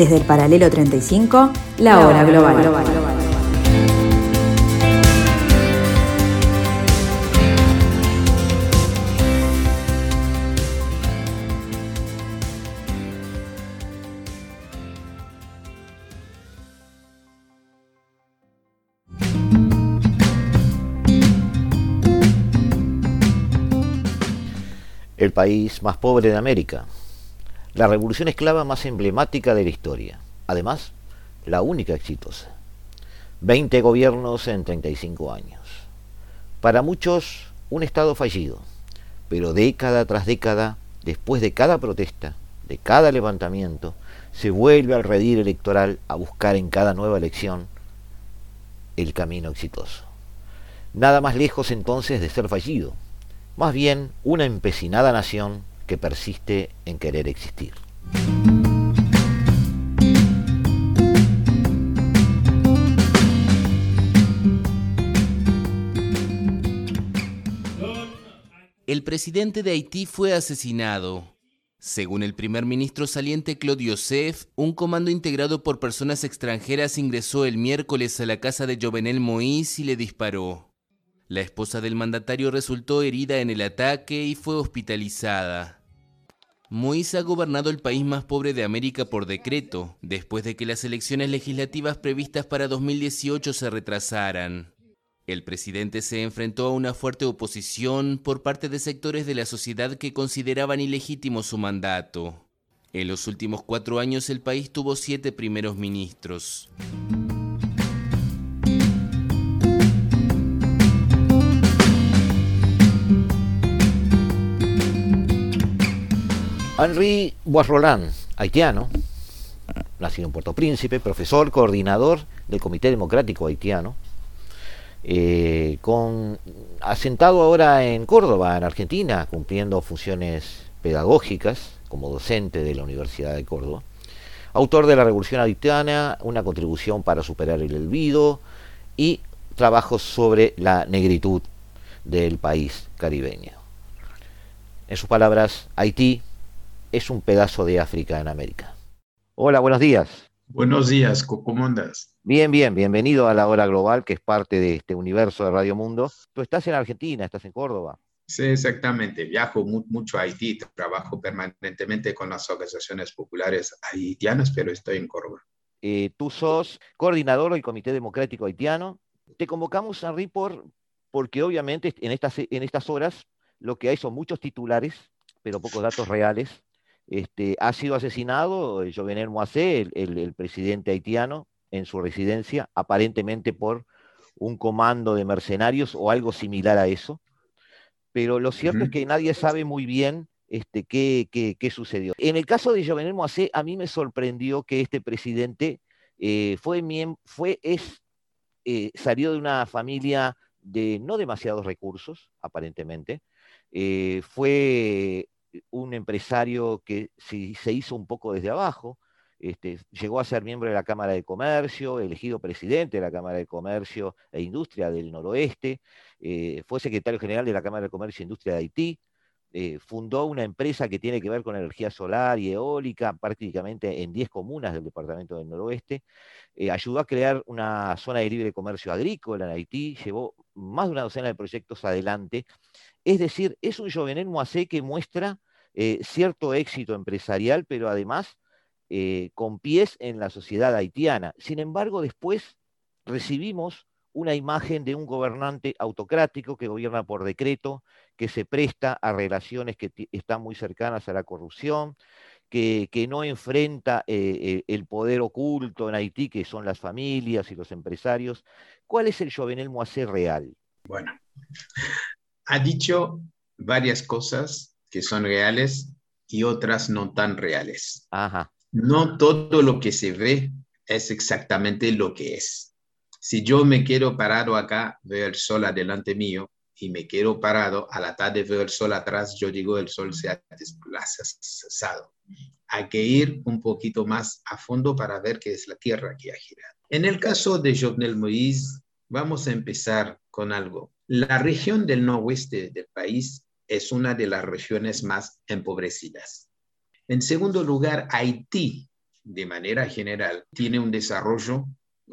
Desde el paralelo 35, la, hora global. el país más pobre de América, la revolución esclava más emblemática de la historia, además, la única exitosa. 20 gobiernos en 35 años. Para muchos, un Estado fallido, pero década tras década, después de cada protesta, de cada levantamiento, se vuelve al redir electoral a buscar en cada nueva elección el camino exitoso. Nada más lejos entonces de ser fallido, más bien una empecinada nación que persiste en querer existir. El presidente de Haití fue asesinado. Según el primer ministro saliente Claude Joseph, un comando integrado por personas extranjeras ingresó el miércoles a la casa de Jovenel Moïse y le disparó. La esposa del mandatario resultó herida en el ataque y fue hospitalizada. Moïse ha gobernado el país más pobre de América por decreto, después de que las elecciones legislativas previstas para 2018 se retrasaran. El presidente se enfrentó a una fuerte oposición por parte de sectores de la sociedad que consideraban ilegítimo su mandato. En los últimos cuatro años el país tuvo siete primeros ministros. Henri Boisroland, haitiano, nacido en Puerto Príncipe, profesor, coordinador del Comité Democrático Haitiano, eh, con, asentado ahora en Córdoba, en Argentina, cumpliendo funciones pedagógicas como docente de la Universidad de Córdoba, autor de La Revolución Haitiana, una contribución para superar el olvido y trabajos sobre la negritud del país caribeño. En sus palabras, Haití es un pedazo de África en América. Hola, buenos días. Buenos días, ¿cómo andas? Bien, bien, bienvenido a la hora global, que es parte de este universo de Radio Mundo. Tú estás en Argentina, estás en Córdoba. Sí, exactamente. Viajo mucho a Haití, trabajo permanentemente con las organizaciones populares haitianas, pero estoy en Córdoba. Eh, tú sos coordinador del Comité Democrático Haitiano. Te convocamos, Henry, por, porque obviamente en estas, en estas horas lo que hay son muchos titulares, pero pocos datos reales este, ha sido asesinado eh, Jovenel Moisé, el, presidente haitiano, en su residencia, aparentemente por un comando de mercenarios o algo similar a eso. Pero lo cierto es que nadie sabe muy bien este, qué, qué, sucedió. En el caso de Jovenel Moisé, a mí me sorprendió que este presidente eh, fue, fue es, eh, salió de una familia de no demasiados recursos, aparentemente. fue un empresario que se, hizo un poco desde abajo, este, llegó a ser miembro de la Cámara de Comercio, elegido presidente de la Cámara de Comercio e Industria del Noroeste, eh, fue secretario general de la Cámara de Comercio e Industria de Haití, eh, fundó una empresa que tiene que ver con energía solar y eólica prácticamente en 10 comunas del departamento del noroeste, eh, ayudó a crear una zona de libre comercio agrícola en Haití, llevó más de una docena de proyectos adelante es decir, es un Jovenel Moisé que muestra eh, cierto éxito empresarial, pero además con pies en la sociedad haitiana. Sin embargo, después recibimos una imagen de un gobernante autocrático que gobierna por decreto, que se presta a relaciones que están muy cercanas a la corrupción, que, no enfrenta eh, el poder oculto en Haití, que son las familias y los empresarios. ¿Cuál es el Jovenel Moisé real? Bueno, ha dicho varias cosas que son reales y otras no tan reales. No todo lo que se ve es exactamente lo que es. Si yo me quiero parado acá, veo el sol adelante mío y me quiero parado, a la tarde veo el sol atrás, yo digo el sol se ha desplazado. Hay que ir un poquito más a fondo para ver qué es la Tierra que ha girado. En el caso de Jovenel Moïse, vamos a empezar con algo. La región del noroeste del país es una de las regiones más empobrecidas. En segundo lugar, Haití de manera general, tiene un desarrollo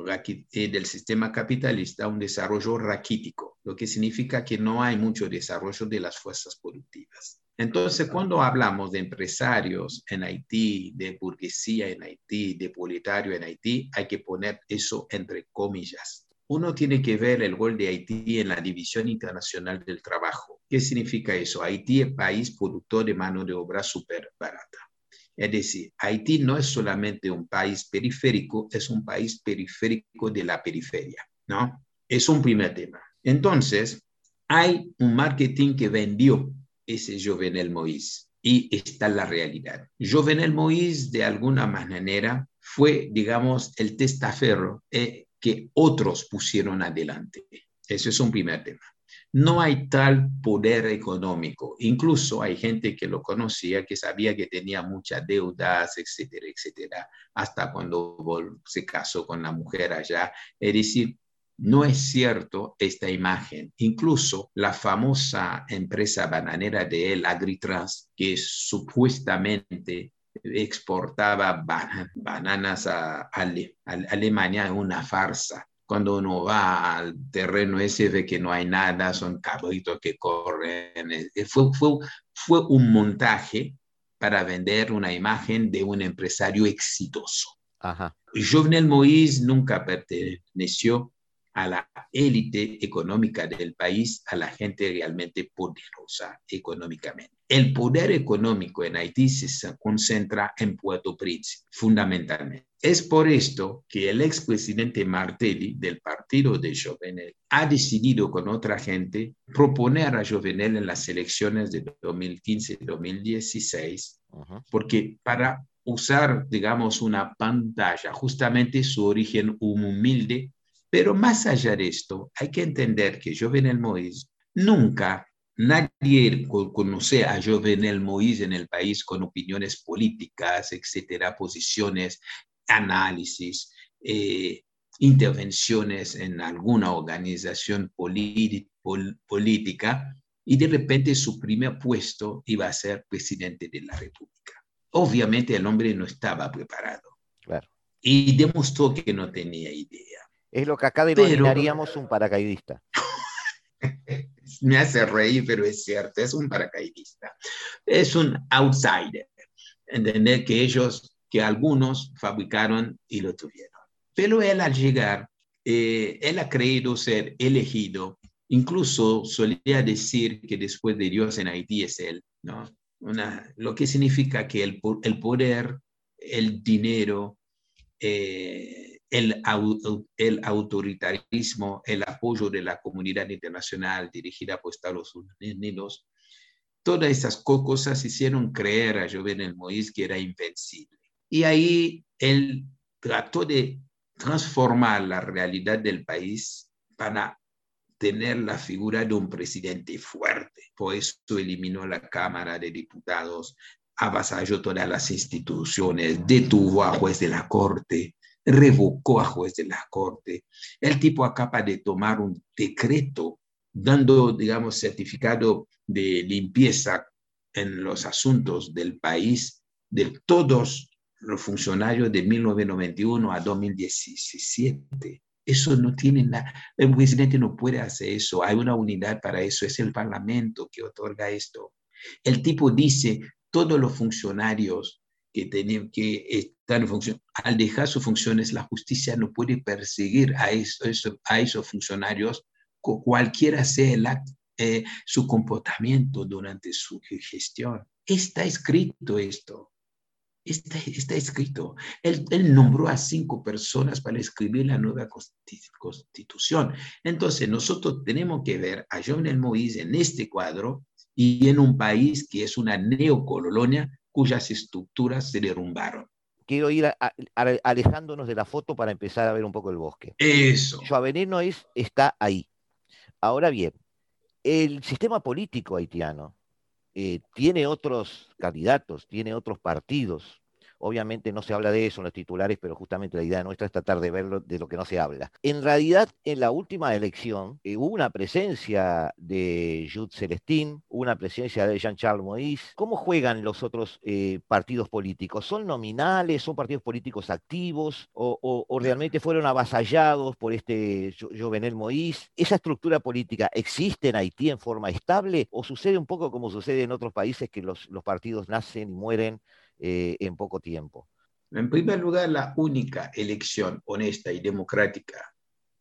del sistema capitalista, un desarrollo raquítico, lo que significa que no hay mucho desarrollo de las fuerzas productivas. Entonces, cuando hablamos de empresarios en Haití, de burguesía en Haití, de proletario en Haití, hay que poner eso entre comillas. Uno tiene que ver el gol de Haití en la División Internacional del Trabajo. ¿Qué significa eso? Haití es país productor de mano de obra súper barata. Es decir, Haití no es solamente un país periférico, es un país periférico de la periferia, ¿no? Es un primer tema. Entonces, hay un marketing que vendió ese Jovenel Moïse. Y está la realidad. Jovenel Moïse, de alguna manera, fue, digamos, el testaferro eh, que otros pusieron adelante. Eso es un primer tema. No hay tal poder económico. Incluso hay gente que lo conocía, que sabía que tenía muchas deudas, etcétera, etcétera, hasta cuando se casó con la mujer allá. Es decir, no es cierto esta imagen. Incluso la famosa empresa bananera de él, Agritrans, que supuestamente exportaba bananas a, Alemania, es una farsa. Cuando uno va al terreno ese ve que no hay nada, son cabritos que corren. Fue, fue un montaje para vender una imagen de un empresario exitoso. Ajá. Jovenel Moïse nunca perteneció a la élite económica del país, a la gente realmente poderosa económicamente. El poder económico en Haití se concentra en Puerto Príncipe, fundamentalmente. Es por esto que el expresidente Martelli del partido de Jovenel ha decidido con otra gente proponer a Jovenel en las elecciones de 2015-2016, porque para usar, digamos, una pantalla, justamente su origen humilde pero más allá de esto, hay que entender que Jovenel Moïse nunca, nadie conoce a Jovenel Moïse en el país con opiniones políticas, etcétera, posiciones, análisis, eh, intervenciones en alguna organización política, y de repente su primer puesto iba a ser presidente de la República. Obviamente el hombre no estaba preparado. Claro. Y demostró que no tenía idea. Es lo que acá denominaríamos un paracaidista. Me hace reír, pero es cierto, es un paracaidista. Es un outsider. Entender que ellos, que algunos fabricaron y lo tuvieron. Pero él al llegar, eh, él ha creído ser elegido. Incluso solía decir que después de Dios en Haití es él, ¿no? Una, lo que significa que el, el poder, el dinero, eh, el, autoritarismo, el apoyo de la comunidad internacional dirigida por Estados Unidos, todas esas cosas hicieron creer a Jovenel Moïse que era invencible. Y ahí él trató de transformar la realidad del país para tener la figura de un presidente fuerte. Por eso eliminó la Cámara de Diputados, avasalló todas las instituciones, detuvo a juez de la Corte, revocó a juez de la corte. El tipo acaba de tomar un decreto dando, digamos, certificado de limpieza en los asuntos del país de todos los funcionarios de 1991 a 2017. Eso no tiene nada. El presidente no puede hacer eso. Hay una unidad para eso. Es el Parlamento que otorga esto. El tipo dice, todos los funcionarios que, tienen, que están en función, al dejar sus funciones, la justicia no puede perseguir a, eso, a esos funcionarios, cualquiera sea eh, su comportamiento durante su gestión. Está escrito esto. Está, está escrito. Él, él, nombró a cinco personas para escribir la nueva constitución. Entonces, nosotros tenemos que ver a Jovenel Moïse en este cuadro y en un país que es una neocolonia cuyas estructuras se derrumbaron. Quiero ir alejándonos de la foto para empezar a ver un poco el bosque. Eso. Joavenel Nois está ahí. Ahora bien, el sistema político haitiano eh, tiene otros candidatos, tiene otros partidos. Obviamente no se habla de eso en los titulares, pero justamente la idea nuestra es tratar de verlo de lo que no se habla. En realidad, en la última elección eh, hubo una presencia de Jude Celestín, una presencia de Jean-Charles Moïse. ¿Cómo juegan los otros eh, partidos políticos? ¿Son nominales? ¿Son partidos políticos activos? ¿O, realmente fueron avasallados por este Jovenel Moïse? ¿Esa estructura política existe en Haití en forma estable o sucede un poco como sucede en otros países que los partidos nacen y mueren eh, en poco tiempo? En primer lugar, la única elección honesta y democrática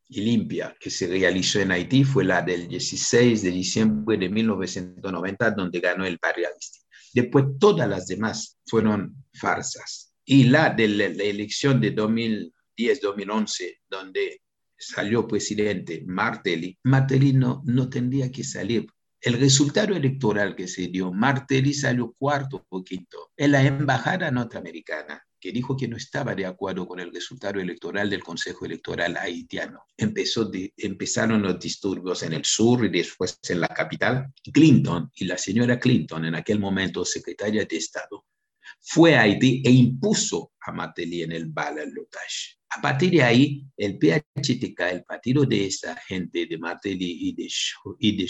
y limpia que se realizó en Haití fue la del 16 de diciembre de 1990, donde ganó el Barrialisti. Después todas las demás fueron farsas. Y la de la, elección de 2010-2011, donde salió presidente Martelly, Martelly no, no tendría que salir el resultado electoral que se dio, Martelly salió cuarto o quinto en la embajada norteamericana que dijo que no estaba de acuerdo con el resultado electoral del Consejo Electoral haitiano. Empezó empezaron los disturbios en el sur y después en la capital. Clinton y la señora Clinton, en aquel momento secretaria de Estado, fue a Haití e impuso a Martelly en el balotaje. A partir de ahí, el PHTK, el partido de esa gente de Martelly y de, y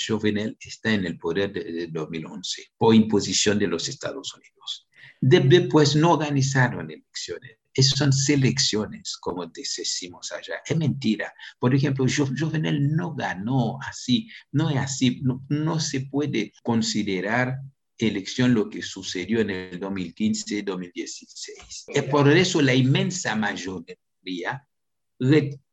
está en el poder desde 2011 por imposición de los Estados Unidos. Después no organizaron elecciones. Esas son selecciones, como decimos allá. Es mentira. Por ejemplo, Jovenel no ganó así. No es así. No se puede considerar elección lo que sucedió en el 2015-2016. Es por eso la inmensa mayoría dia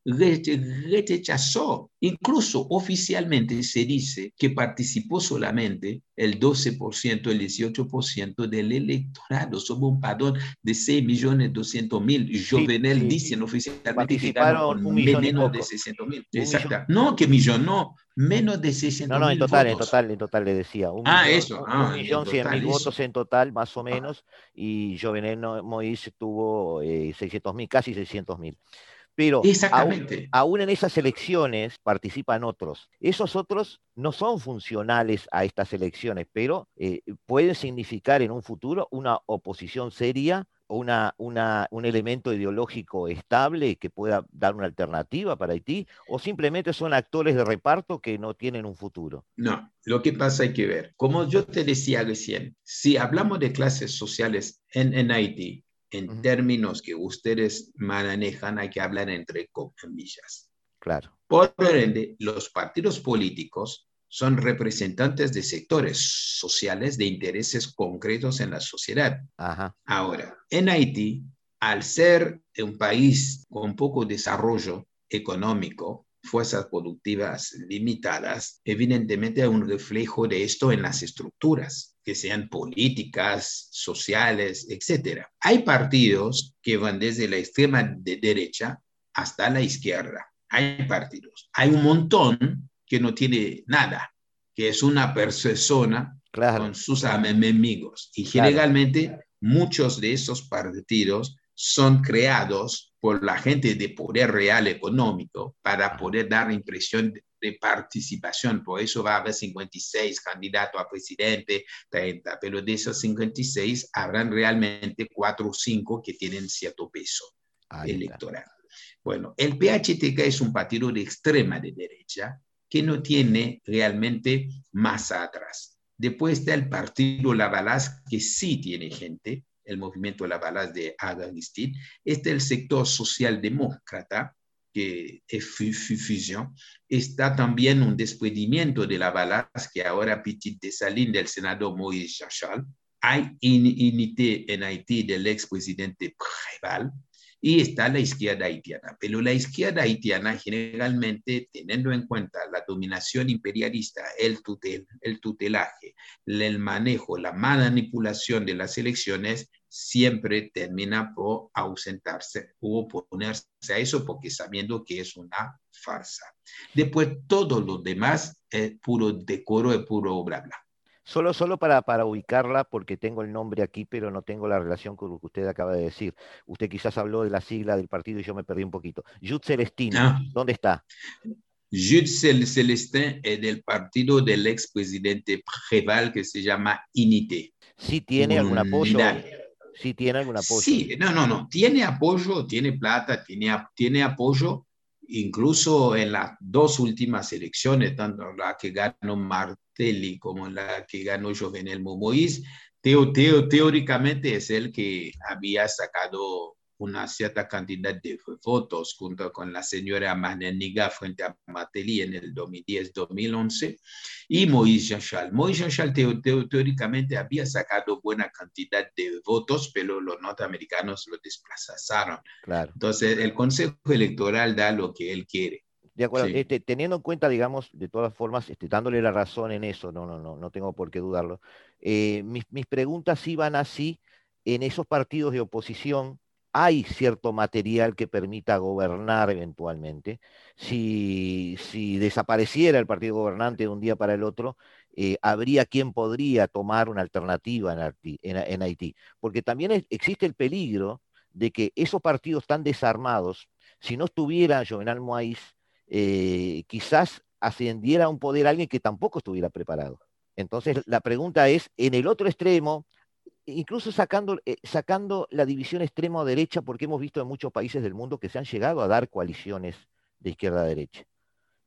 rechazó. Incluso oficialmente se dice que participó solamente el 12%, el 18% del electorado. Somos un padrón de 6 millones 200 mil. Jovenel dicen oficialmente que un millón menos de 600 mil. Exacto. No, que millón, no. Menos de 600 No, no, en total, en total, en total le decía. Un ah, millón, eso. Ah, un millón cien mil votos en total, más o menos. Y Jovenel Moïse tuvo eh, 600 mil, casi 600 mil. Pero Aún, en esas elecciones participan otros. Esos otros no son funcionales a estas elecciones, pero eh, pueden significar en un futuro una oposición seria o una, un elemento ideológico estable que pueda dar una alternativa para Haití, o simplemente son actores de reparto que no tienen un futuro. No, lo que pasa hay que ver. Como yo te decía recién, si hablamos de clases sociales en, en Haití, en términos que ustedes manejan, hay que hablar entre comillas. Claro. Por ende, los partidos políticos son representantes de sectores sociales de intereses concretos en la sociedad. Ahora, en Haití, al ser un país con poco desarrollo económico, fuerzas productivas limitadas, evidentemente hay un reflejo de esto en las estructuras, que sean políticas, sociales, etc. Hay partidos que van desde la extrema de derecha hasta la izquierda. Hay partidos. Hay un montón que no tiene nada, que es una persona con sus enemigos. Y generalmente muchos de esos partidos son creados por la gente de poder real económico para poder dar impresión de, participación. Por eso va a haber 56 candidatos a presidente, 30, pero de esos 56 habrán realmente 4 o 5 que tienen cierto peso electoral. Bueno, el PHTK es un partido de extrema de derecha que no tiene realmente masa atrás. Después está el partido Lavalas, que sí tiene gente, el movimiento La Balaz de Agustín, este es el sector socialdemócrata, que es fusión. Está también un desprendimiento de La Balaz, que ahora Petit Salín del senador Moïse Chachal. Hay unité en Haití del expresidente Preval, y está la izquierda haitiana. Pero la izquierda haitiana generalmente, teniendo en cuenta la dominación imperialista, el, tutel, el tutelaje, el manejo, la manipulación de las elecciones, siempre termina por ausentarse o oponerse a eso porque sabiendo que es una farsa. Después todo lo demás es puro decoro, es puro bla bla. Solo, solo para, para, ubicarla, porque tengo el nombre aquí, pero no tengo la relación con lo que usted acaba de decir. Usted quizás habló de la sigla del partido y yo me perdí un poquito. Jude Celestín, ah. ¿dónde está? Jude Celestín es del partido del expresidente Preval que se llama INITE. ¿Sí tiene algún apoyo? Sí tiene algún apoyo. Sí, no, no, no. Tiene apoyo, tiene plata, tiene, tiene apoyo, incluso en las dos últimas elecciones, tanto la que ganó Martelli como la que ganó Jovenel Momois, teo, teo, teóricamente es el que había sacado una cierta cantidad de votos junto con la señora Maneniga frente a Mateli en el 2010-2011 y Moïse Jean-Charles. Moïse Jean-Charles teóricamente había sacado buena cantidad de votos, pero los norteamericanos lo desplazaron. Claro. Entonces, el Consejo Electoral da lo que él quiere. De acuerdo, este, teniendo en cuenta, digamos, de todas formas, este, dándole la razón en eso, no, no, no, no tengo por qué dudarlo. Eh, mis, mis preguntas iban así en esos partidos de oposición hay cierto material que permita gobernar eventualmente. Si, desapareciera el partido gobernante de un día para el otro, eh, habría quien podría tomar una alternativa en Haití, Porque también existe el peligro de que esos partidos tan desarmados, si no estuviera Jovenal Moïse, eh, quizás ascendiera a un poder alguien que tampoco estuviera preparado. Entonces, la pregunta es, en el otro extremo, incluso sacando, eh, sacando la división extremo-derecha, porque hemos visto en muchos países del mundo que se han llegado a dar coaliciones de izquierda-derecha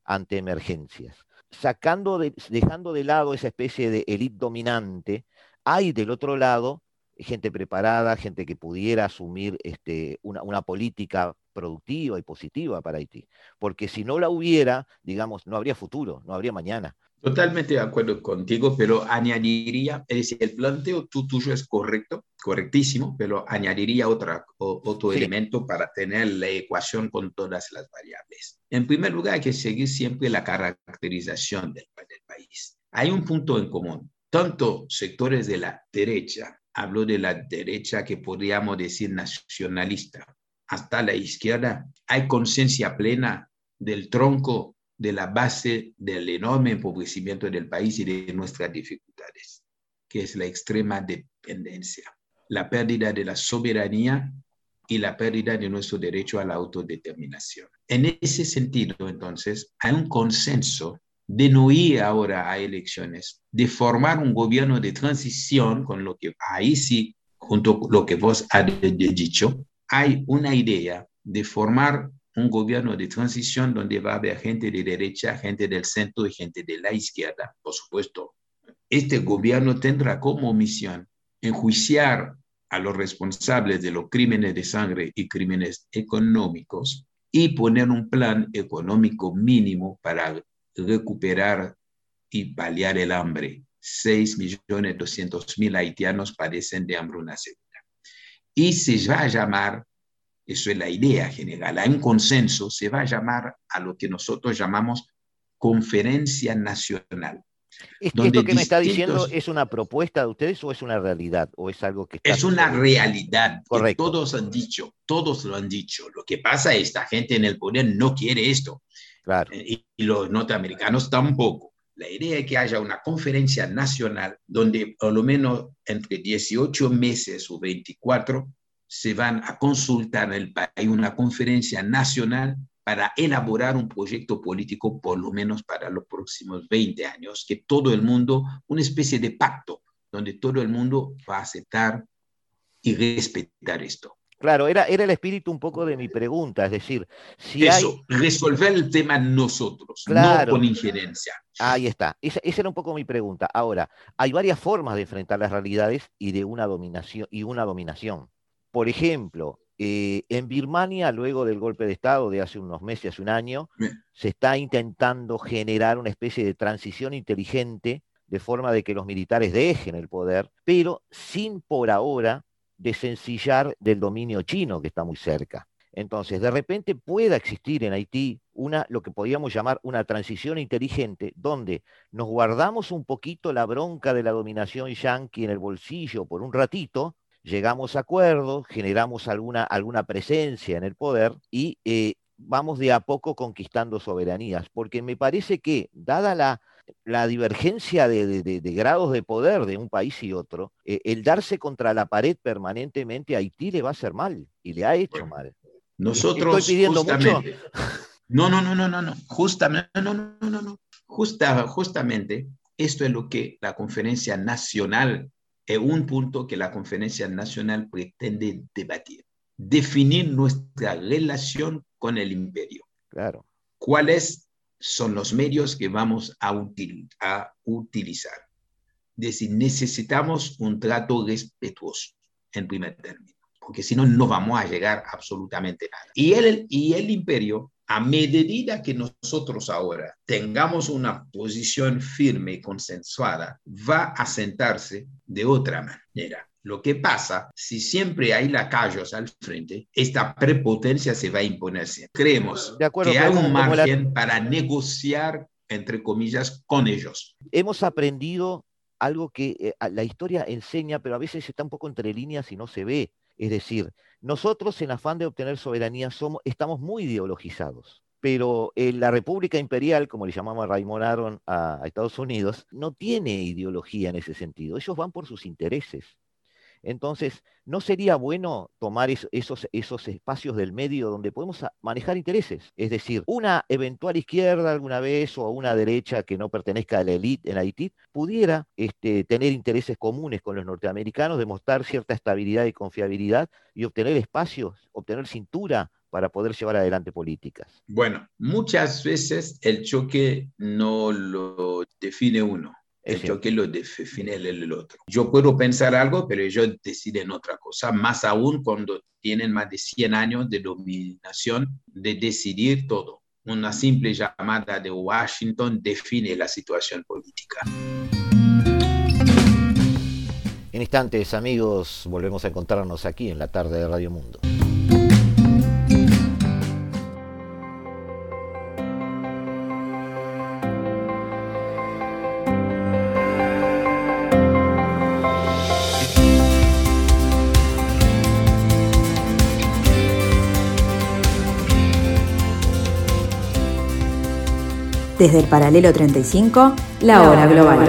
ante emergencias. Sacando dejando de lado esa especie de élite dominante, hay del otro lado gente preparada, gente que pudiera asumir este, una, una, política productiva y positiva para Haití. Porque si no la hubiera, digamos, no habría futuro, no habría mañana. Totalmente de acuerdo contigo, pero añadiría, es decir, el planteo tuyo es correcto, correctísimo, pero añadiría otra, otro elemento para tener la ecuación con todas las variables. En primer lugar, hay que seguir siempre la caracterización del, del país. Hay un punto en común. Tanto sectores de la derecha, hablo de la derecha que podríamos decir nacionalista, hasta la izquierda, hay conciencia plena del tronco de la base del enorme empobrecimiento del país y de nuestras dificultades, que es la extrema dependencia, la pérdida de la soberanía y la pérdida de nuestro derecho a la autodeterminación. En ese sentido, entonces, hay un consenso de no ir ahora a elecciones, de formar un gobierno de transición, con lo que ahí sí, junto con lo que vos has dicho, hay una idea de formar un gobierno de transición donde va a haber gente de derecha, gente del centro y gente de la izquierda, por supuesto. Este gobierno tendrá como misión enjuiciar a los responsables de los crímenes de sangre y crímenes económicos y poner un plan económico mínimo para recuperar y paliar el hambre. 6.200.000 haitianos padecen de hambruna severa. Y se va a llamar eso es la idea general. Hay un consenso, se va a llamar a lo que nosotros llamamos conferencia nacional. ¿Esto que me está diciendo es una propuesta de ustedes o es una realidad? ¿O es algo que Es una realidad. Correcto. todos han dicho, todos lo han dicho. Lo que pasa es que esta gente en el poder no quiere esto. Claro. Y, y los norteamericanos tampoco. La idea es que haya una conferencia nacional donde por lo menos entre 18 meses o 24 se van a consultar en el país una conferencia nacional para elaborar un proyecto político por lo menos para los próximos 20 años, que todo el mundo, una especie de pacto, donde todo el mundo va a aceptar y respetar esto. Claro, era, era el espíritu un poco de mi pregunta, es decir, si Eso, resolver el tema nosotros, no con injerencia. Ahí está, esa, esa, era un poco mi pregunta. Ahora, hay varias formas de enfrentar las realidades y de una dominación y una dominación. Por ejemplo, eh, en Birmania, luego del golpe de Estado de hace unos meses, hace un año, se está intentando generar una especie de transición inteligente de forma de que los militares dejen el poder, pero sin por ahora desencillar del dominio chino que está muy cerca. Entonces, de repente pueda existir en Haití una, lo que podríamos llamar una transición inteligente, donde nos guardamos un poquito la bronca de la dominación yanqui en el bolsillo por un ratito, llegamos a acuerdos, generamos alguna, alguna presencia en el poder y eh, vamos de a poco conquistando soberanías, porque me parece que, dada la, la divergencia de, grados de poder de un país y otro, eh, el darse contra la pared permanentemente a Haití le va a hacer mal y le ha hecho mal. Nosotros Estoy pidiendo mucho. No, no, no, no, no, no. Justamente, no, no, no, no, Justa, justamente esto es lo que la conferencia nacional es un punto que la Conferencia Nacional pretende debatir. Definir nuestra relación con el imperio. Claro. ¿Cuáles son los medios que vamos a, a utilizar? Es decir, necesitamos un trato respetuoso en primer término, porque si no, no vamos a llegar absolutamente nada. Y el, y el imperio a medida que nosotros ahora tengamos una posición firme y consensuada, va a sentarse de otra manera. Lo que pasa, si siempre hay lacayos al frente, esta prepotencia se va a imponer Creemos que hay un margen para negociar, entre comillas, con ellos. Hemos aprendido algo que eh, la historia enseña, pero a veces está un poco entre líneas y no se ve. Es decir, nosotros en afán de obtener soberanía somos, estamos muy ideologizados, pero en la República Imperial, como le llamamos Raymond Aron a, a Estados Unidos, no tiene ideología en ese sentido. Ellos van por sus intereses. Entonces, ¿no sería bueno tomar esos, espacios del medio donde podemos manejar intereses? Es decir, una eventual izquierda alguna vez o una derecha que no pertenezca a la élite, en Haití, pudiera este, tener intereses comunes con los norteamericanos, demostrar cierta estabilidad y confiabilidad y obtener espacios, obtener cintura para poder llevar adelante políticas. Bueno, muchas veces el choque no lo define uno el choque lo define el, otro. Yo puedo pensar algo, pero ellos deciden otra cosa, más aún cuando tienen más de 100 años de dominación, de decidir todo. Una simple llamada de Washington define la situación política. En instantes, amigos, volvemos a encontrarnos aquí en la tarde de Radio Mundo. Desde el paralelo 35, la hora global.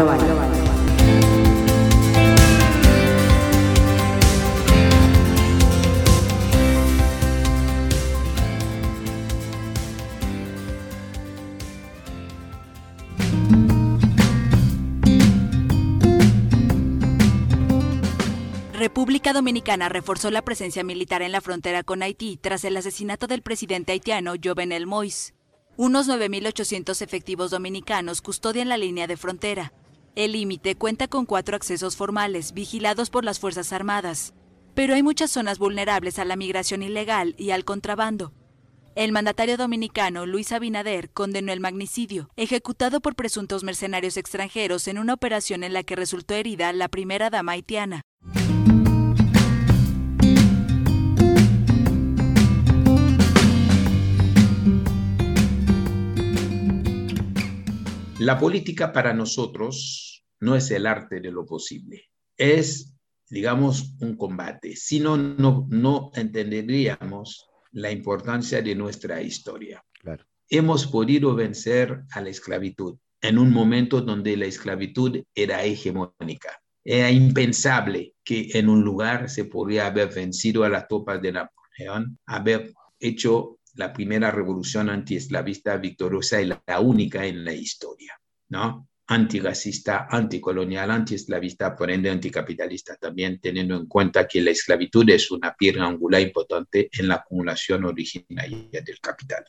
República Dominicana reforzó la presencia militar en la frontera con Haití tras el asesinato del presidente haitiano Jovenel Moïse. Unos 9.800 efectivos dominicanos custodian la línea de frontera. El límite cuenta con cuatro accesos formales, vigilados por las Fuerzas Armadas. Pero hay muchas zonas vulnerables a la migración ilegal y al contrabando. El mandatario dominicano Luis Abinader condenó el magnicidio, ejecutado por presuntos mercenarios extranjeros en una operación en la que resultó herida la primera dama haitiana. La política para nosotros no es el arte de lo posible, es, digamos, un combate. Si no, no, entenderíamos la importancia de nuestra historia. Hemos podido vencer a la esclavitud en un momento donde la esclavitud era hegemónica. Era impensable que en un lugar se podría haber vencido a las tropas de Napoleón, haber hecho la primera revolución antiesclavista victoriosa y la, única en la historia, ¿no? antirracista, anticolonial, antiesclavista, por ende anticapitalista también, teniendo en cuenta que la esclavitud es una piedra angular importante en la acumulación originaria del capital.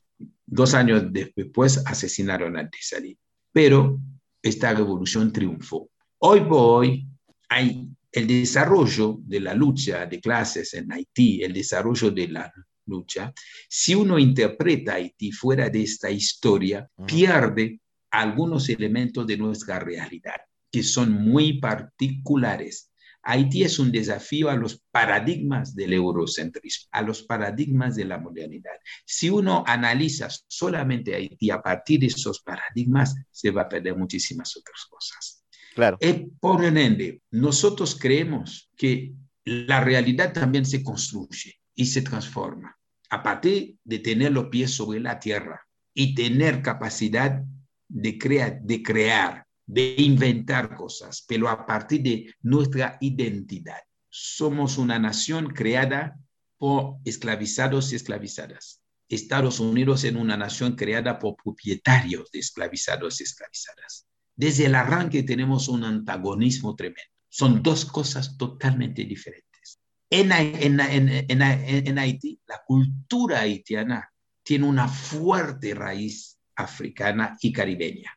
Dos años después asesinaron a Desailly, pero esta revolución triunfó. Hoy por hoy hay el desarrollo de la lucha de clases en Haití, el desarrollo de la lucha, si uno interpreta Haití fuera de esta historia, pierde algunos elementos de nuestra realidad, que son muy particulares. Haití es un desafío a los paradigmas del eurocentrismo, a los paradigmas de la modernidad. Si uno analiza solamente Haití a partir de esos paradigmas, se va a perder muchísimas otras cosas. Claro. Y por ende, nosotros creemos que la realidad también se construye y se transforma a partir de tener los pies sobre la tierra y tener capacidad de, crear, de crear, de inventar cosas, pero a partir de nuestra identidad. Somos una nación creada por esclavizados y esclavizadas. Estados Unidos es una nación creada por propietarios de esclavizados y esclavizadas. Desde el arranque tenemos un antagonismo tremendo. Son dos cosas totalmente diferentes. En, en, en, en Haití, la cultura haitiana tiene una fuerte raíz africana y caribeña.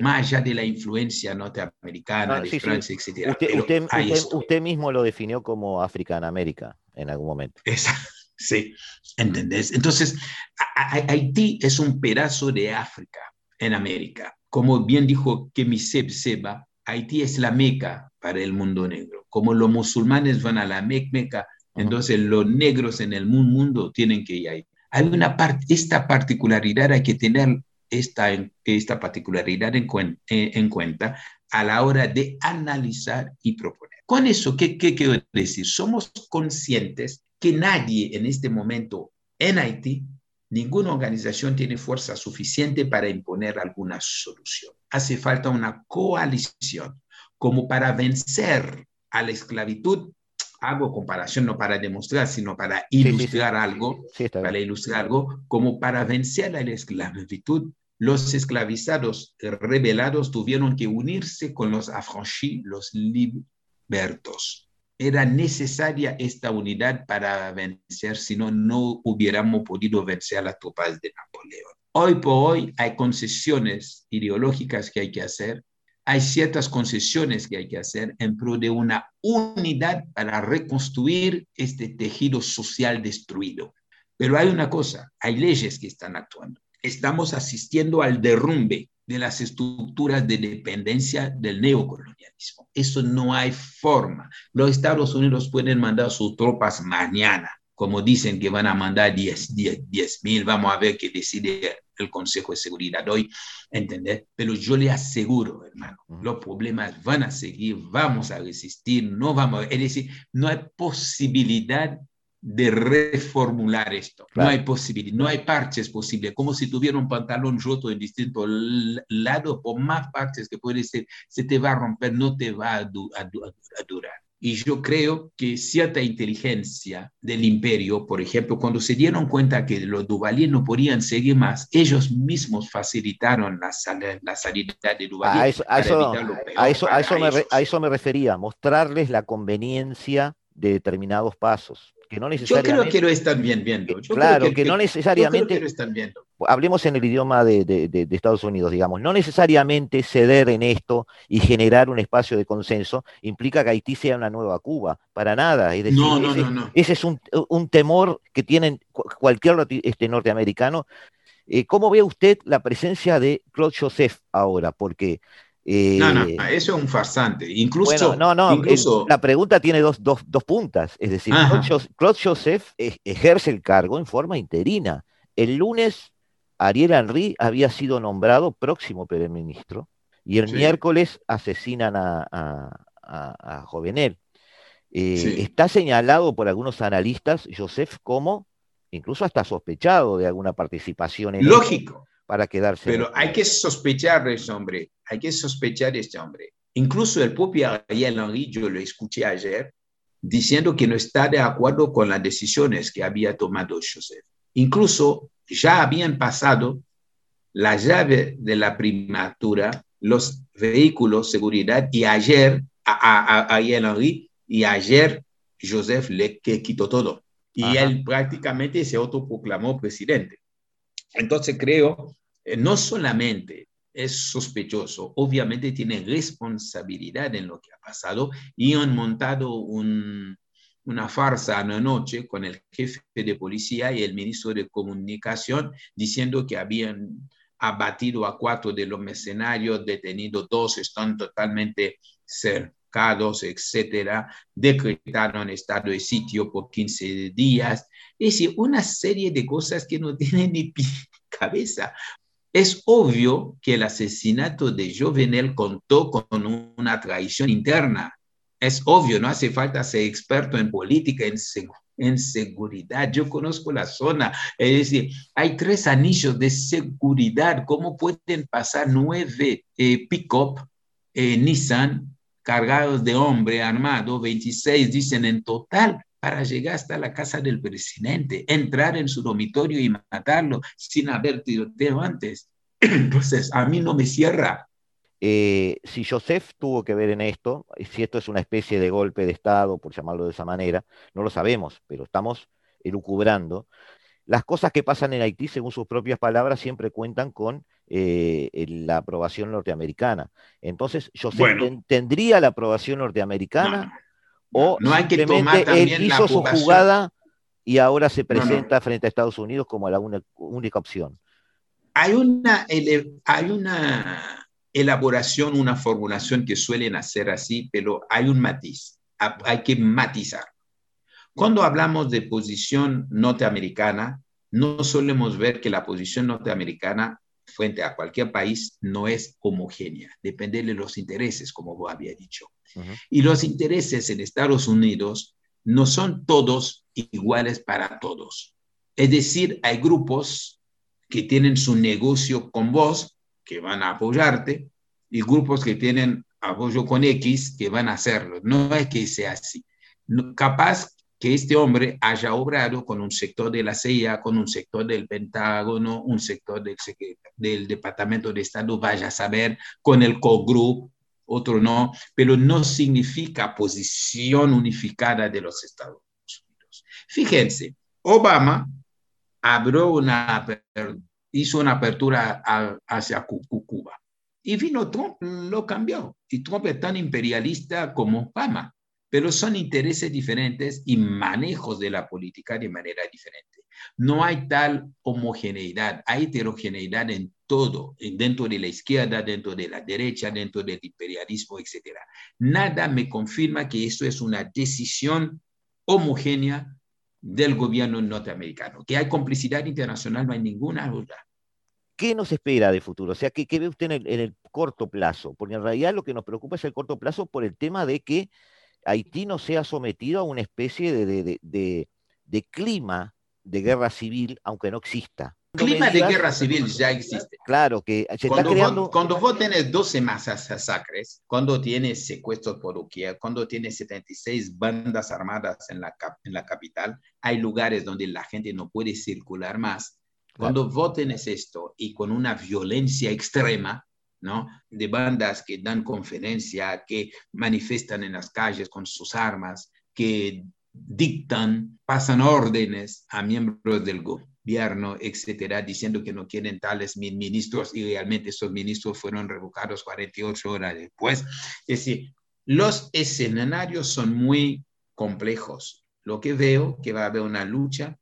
Más allá de la influencia norteamericana, ah, de Francia, etc. Usted, usted, mismo lo definió como African América en algún momento. sí, ¿entendés? Entonces, Haití es un pedazo de África en América. Como bien dijo Kemiseb Seba, Haití es la meca para el mundo negro. Como los musulmanes van a la meca, entonces los negros en el mundo tienen que ir ahí hay una parte, esta particularidad hay que tener esta, esta particularidad en, en, cuenta a la hora de analizar y proponer. Con eso, ¿qué, ¿qué quiero decir? Somos conscientes que nadie en este momento en Haití, ninguna organización tiene fuerza suficiente para imponer alguna solución. Hace falta una coalición como para vencer a la esclavitud hago comparación no para demostrar, sino para ilustrar algo, para ilustrar algo, como para vencer a la esclavitud, los esclavizados rebelados tuvieron que unirse con los affranchis, los libertos. Era necesaria esta unidad para vencer, si no, no hubiéramos podido vencer a las tropas de Napoleón. Hoy por hoy hay concesiones ideológicas que hay que hacer, hay ciertas concesiones que hay que hacer en pro de una unidad para reconstruir este tejido social destruido. Pero hay una cosa, hay leyes que están actuando. Estamos asistiendo al derrumbe de las estructuras de dependencia del neocolonialismo. Eso no hay forma. Los Estados Unidos pueden mandar sus tropas mañana, como dicen que van a mandar 10 mil, vamos a ver qué decide el Consejo de Seguridad hoy, ¿entender? Pero yo le aseguro, hermano, los problemas van a seguir, vamos a resistir, no vamos a... Es decir, no hay posibilidad de reformular esto. No hay posibilidad, no hay parches posibles, como si tuviera un pantalón roto en distinto lado, por más parches que puede ser, se te va a romper, no te va a durar. Y yo creo que cierta inteligencia del imperio, por ejemplo, cuando se dieron cuenta que los Duvalier no podían seguir más, ellos mismos facilitaron la, la salida de Duvalier. A eso, a eso, a eso, me, a eso me refería, mostrarles la conveniencia de determinados pasos que no necesariamente... Yo creo que lo están bien viendo. claro, que, no necesariamente... están viendo. Hablemos en el idioma de, Estados Unidos, digamos. No necesariamente ceder en esto y generar un espacio de consenso implica que Haití sea una nueva Cuba. Para nada. Es decir, no, no, ese, no, ese, es un, temor que tienen cualquier este, norteamericano. Eh, ¿Cómo ve usted la presencia de Claude Joseph ahora? Porque no, no, eh, eso es un farsante. Incluso, no, no, la pregunta tiene dos, puntas. Es decir, Claude Joseph ejerce el cargo en forma interina. El lunes, Ariel Henry había sido nombrado próximo primer ministro y el miércoles asesinan a, Jovenel. Eh, está señalado por algunos analistas, Joseph, como incluso hasta sospechado de alguna participación en. Lógico para quedarse. Pero hay que sospechar de ese hombre, hay que sospechar de este hombre. Incluso el propio Ariel Henry, yo lo escuché ayer, diciendo que no está de acuerdo con las decisiones que había tomado Joseph. Incluso ya habían pasado la llave de la primatura, los vehículos, seguridad, y ayer a, Ariel Henry, y ayer Joseph le quitó todo. Y él prácticamente se autoproclamó presidente. Entonces creo eh, no solamente es sospechoso, obviamente tiene responsabilidad en lo que ha pasado y han montado una farsa anoche con el jefe de policía y el ministro de comunicación diciendo que habían abatido a cuatro de los mercenarios, detenido dos, están totalmente cercados, etcétera, decretaron estado de sitio por 15 días. Es decir, una serie de cosas que no tienen ni cabeza. Es obvio que el asesinato de Jovenel contó con una traición interna. Es obvio, no hace falta ser experto en política, en, seguridad. Yo conozco la zona. Es decir, hay tres anillos de seguridad. ¿Cómo pueden pasar nueve eh, pick-up eh, Nissan cargados de hombre armado? 26 dicen en total para llegar hasta la casa del presidente, entrar en su dormitorio y matarlo sin haber tiroteo antes. Entonces, a mí no me cierra. Eh, si Joseph tuvo que ver en esto, si esto es una especie de golpe de Estado, por llamarlo de esa manera, no lo sabemos, pero estamos elucubrando. Las cosas que pasan en Haití, según sus propias palabras, siempre cuentan con eh, la aprobación norteamericana. Entonces, Joseph tendría la aprobación norteamericana o no hay que tomar él hizo su jugada y ahora se presenta frente a Estados Unidos como la única opción. Hay una, hay una elaboración, una formulación que suelen hacer así, pero hay un matiz, hay que matizar. Cuando hablamos de posición norteamericana, no solemos ver que la posición norteamericana frente a cualquier país no es homogénea, depende de los intereses, como vos había dicho. Y los intereses en Estados Unidos no son todos iguales para todos. Es decir, hay grupos que tienen su negocio con vos que van a apoyarte y grupos que tienen apoyo con X que van a hacerlo. No es que sea así. capaz que este hombre haya obrado con un sector de la CIA, con un sector del Pentágono, un sector del, del Departamento de Estado, vaya a saber, con el co-group, otro no, pero no significa posición unificada de los Estados Unidos. Fíjense, Obama abrió una hizo una apertura hacia Cuba. Y vino Trump, lo cambió. Y Trump es tan imperialista como Obama, pero son intereses diferentes y manejos de la política de manera diferente. No hay tal homogeneidad, hay heterogeneidad en todo, dentro de la izquierda, dentro de la derecha, dentro del imperialismo, etc. Nada me confirma que esto es una decisión homogénea del gobierno norteamericano. Que hay complicidad internacional, no hay ninguna duda. ¿Qué nos espera de futuro? O sea, ¿qué, ve usted en el, corto plazo? Porque en realidad lo que nos preocupa es el corto plazo por el tema de que Haití no sea sometido a una especie de, clima de guerra civil, aunque no exista. Clima de guerra civil ya existe. Claro, que se cuando está creando... Vos, cuando vos tenés 12 masacres, cuando tienes secuestros por doquier, cuando tienes 76 bandas armadas en la, en la capital, hay lugares donde la gente no puede circular más. Cuando vos tenés esto y con una violencia extrema, ¿no? De bandas que dan conferencia, que manifestan en las calles con sus armas, que dictan, pasan órdenes a miembros del gobierno, etcétera, diciendo que no quieren tales ministros y realmente esos ministros fueron revocados 48 horas después. Es decir, los escenarios son muy complejos. Lo que veo que va a haber una lucha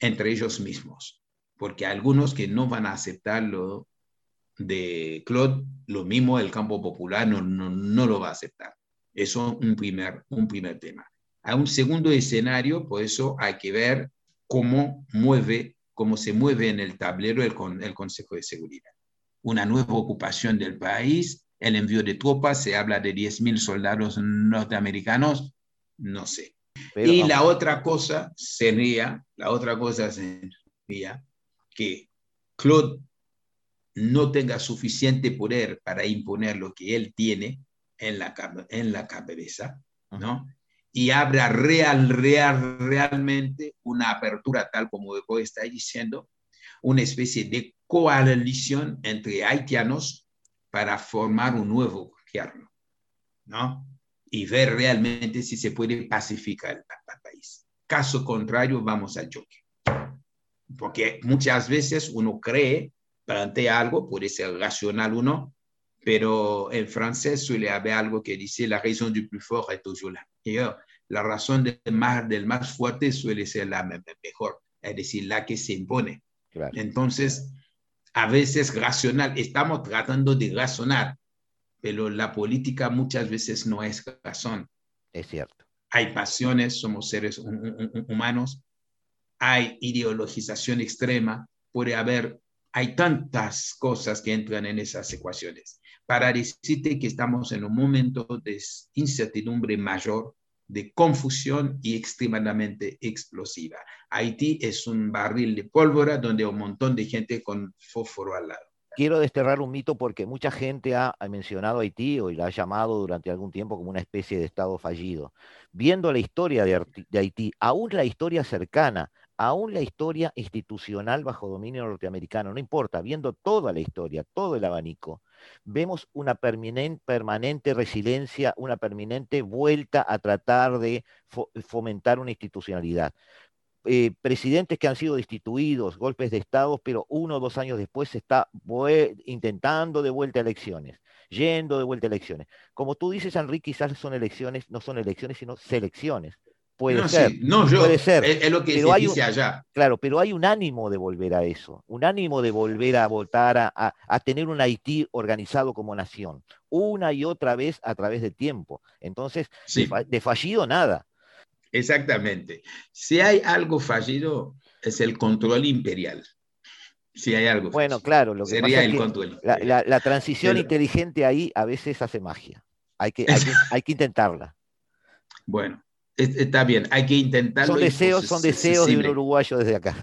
entre ellos mismos, porque algunos que no van a aceptarlo de Claude, lo mismo el campo popular no, no, lo va a aceptar. Eso es un primer, un primer tema. Hay un segundo escenario, por eso hay que ver cómo mueve, cómo se mueve en el tablero el, el Consejo de Seguridad. Una nueva ocupación del país, el envío de tropas, se habla de 10.000 soldados norteamericanos, no sé. y la otra cosa sería, la otra cosa sería que Claude no tenga suficiente poder para imponer lo que él tiene en la, en la cabeza, ¿no? Y abra real, real, realmente una apertura tal como vos está diciendo, una especie de coalición entre haitianos para formar un nuevo gobierno, ¿no? Y ver realmente si se puede pacificar el, el país. Caso contrario, vamos al choque. Porque muchas veces uno cree plantea algo, puede ser racional o no, pero en francés suele haber algo que dice la razón du plus fort est toujours la meilleure. La razón del más, del más fuerte suele ser la mejor, es decir, la que se impone. Entonces, a veces racional, estamos tratando de razonar, pero la política muchas veces no es razón. Es cierto. Hay pasiones, somos seres humanos, hay ideologización extrema, puede haber hay tantas cosas que entran en esas ecuaciones. Para decirte que estamos en un momento de incertidumbre mayor, de confusión y extremadamente explosiva. Haití es un barril de pólvora donde hay un montón de gente con fósforo al lado. Quiero desterrar un mito porque mucha gente ha, mencionado Haití o la ha llamado durante algún tiempo como una especie de Estado fallido. Viendo la historia de Haití, aún la historia cercana aún la historia institucional bajo dominio norteamericano, no importa, viendo toda la historia, todo el abanico, vemos una permanente resiliencia, una permanente vuelta a tratar de fomentar una institucionalidad. Eh, presidentes que han sido destituidos, golpes de Estado, pero uno o dos años después se está intentando de vuelta elecciones, yendo de vuelta a elecciones. Como tú dices, Enrique, quizás son elecciones, no son elecciones, sino selecciones. Puede ser. No, yo, puede ser. Es, lo que se dice allá. Claro, pero hay un ánimo de volver a eso, un ánimo de volver a votar, a, tener un Haití organizado como nación, una y otra vez a través del tiempo. Entonces, de, fallido nada. Exactamente. Si hay algo fallido, es el control imperial. Si hay algo. Bueno, claro, lo que sería el control. La, transición inteligente ahí a veces hace magia. Hay que, hay que intentarla. Bueno, Está bien, hay que intentarlo. Son deseos, son deseos de un uruguayo desde acá.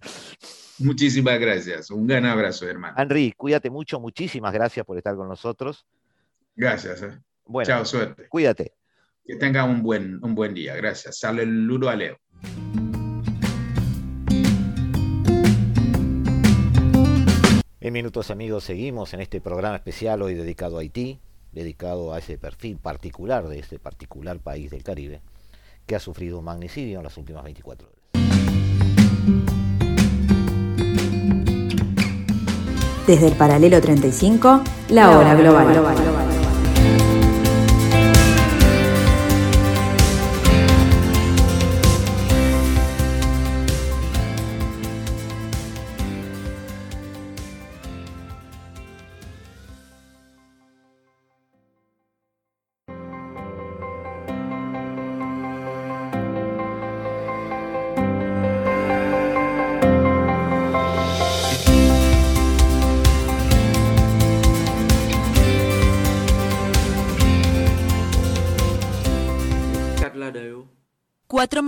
Muchísimas gracias. Un gran abrazo, hermano. Henry, cuídate mucho. Muchísimas gracias por estar con nosotros. Gracias. Eh. Bueno, Chao, suerte. Cuídate. Que tenga un buen, un buen día. Gracias. Luro a Leo. En minutos amigos seguimos en este programa especial hoy dedicado a Haití, dedicado a ese perfil particular de este particular país del Caribe que ha sufrido un magnicidio en las últimas 24 horas. Desde el paralelo 35, la, hora global. Cuatro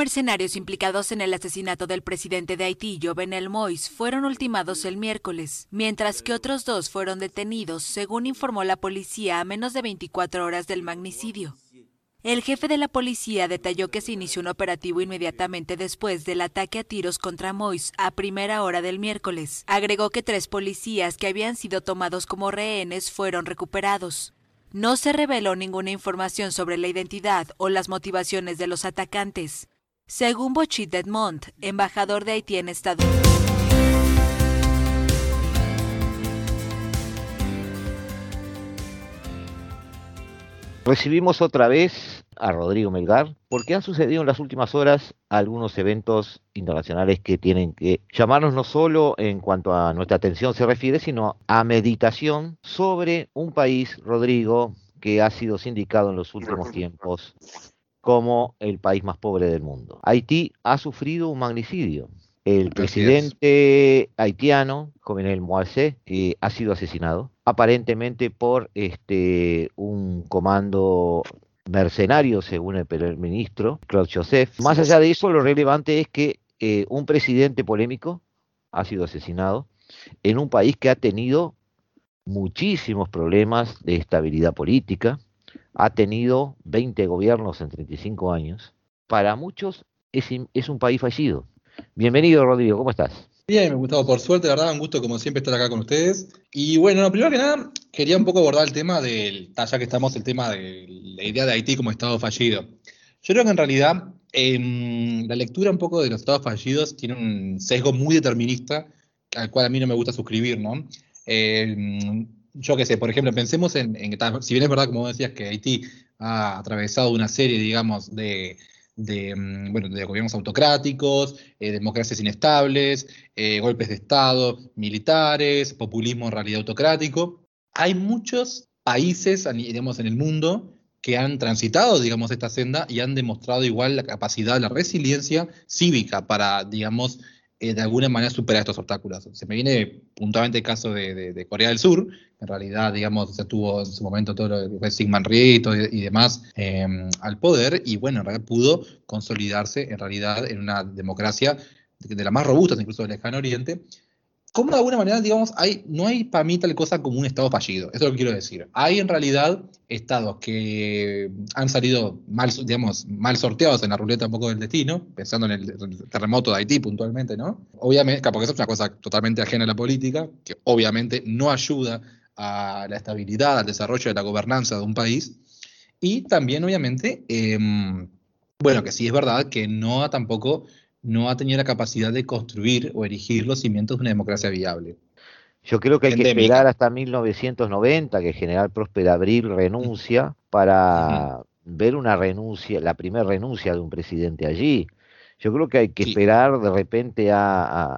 mercenarios implicados en el asesinato del presidente de Haití, Jovenel Moïse, fueron ultimados el miércoles, mientras que otros dos fueron detenidos, según informó la policía a menos de 24 horas del magnicidio. El jefe de la policía detalló que se inició un operativo inmediatamente después del ataque a tiros contra Moïse a primera hora del miércoles. Agregó que tres policías que habían sido tomados como rehenes fueron recuperados. No se reveló ninguna información sobre la identidad o las motivaciones de los atacantes. Según Bochit Edmond, embajador de Haití en Estados Unidos. Recibimos otra vez a Rodrigo Melgar porque han sucedido en las últimas horas algunos eventos internacionales que tienen que llamarnos no solo en cuanto a nuestra atención se refiere, sino a meditación sobre un país, Rodrigo, que ha sido sindicado en los últimos tiempos como el país más pobre del mundo. Haití ha sufrido un magnicidio. El presidente haitiano, Jovenel Moise, eh, ha sido asesinado, aparentemente por este, un comando mercenario, según el primer ministro, Claude Joseph. Más allá de eso, lo relevante es que eh, un presidente polémico ha sido asesinado en un país que ha tenido muchísimos problemas de estabilidad política, ha tenido 20 gobiernos en 35 años. Para muchos es, un país fallido. Bienvenido, Rodrigo, ¿cómo estás? Bien, gustado, por suerte, verdad, un gusto como siempre estar acá con ustedes. Y bueno, primero que nada, quería un poco abordar el tema del, ya que estamos, el tema de la idea de Haití como Estado fallido. Yo creo que en realidad em, la lectura un poco de los Estados fallidos tiene un sesgo muy determinista, al cual a mí no me gusta suscribir, ¿no? Em, yo qué sé, por ejemplo, pensemos en, en, si bien es verdad, como decías, que Haití ha atravesado una serie, digamos, de, mm, bueno, de gobiernos autocráticos, eh, democracias inestables, eh, golpes de Estado, militares, populismo en realidad autocrático. Hay muchos países, digamos, en el mundo que han transitado, digamos, esta senda y han demostrado igual la capacidad, la resiliencia cívica para, digamos, eh, de alguna manera superar estos obstáculos. Se me viene puntualmente el caso de, Corea del Sur, en realidad, digamos, se tuvo en su momento todo lo que fue Sigmund Rito y, demás em, al poder, y bueno, en realidad pudo consolidarse en realidad en una democracia de, la las más robustas incluso del lejano oriente, cómo de alguna manera, digamos, no hay para mí tal cosa como un Estado fallido. Eso es lo que quiero decir. Hay en realidad estados que han salido mal, digamos, mal sorteados en la ruleta un poco del destino, pensando en el, terremoto de Haití puntualmente, ¿no? Obviamente, porque eso es una cosa totalmente ajena a la política, que obviamente no ayuda a la estabilidad, al desarrollo de la gobernanza de un país. Y también, obviamente, em, bueno, que sí es verdad que no tampoco no ha tenido la capacidad de construir o erigir los cimientos de una democracia viable. Yo creo que hay que esperar hasta 1990 que el general Próspero Abril renuncia para ver una renuncia, la primera renuncia de un presidente allí. Yo creo que hay que esperar de repente a,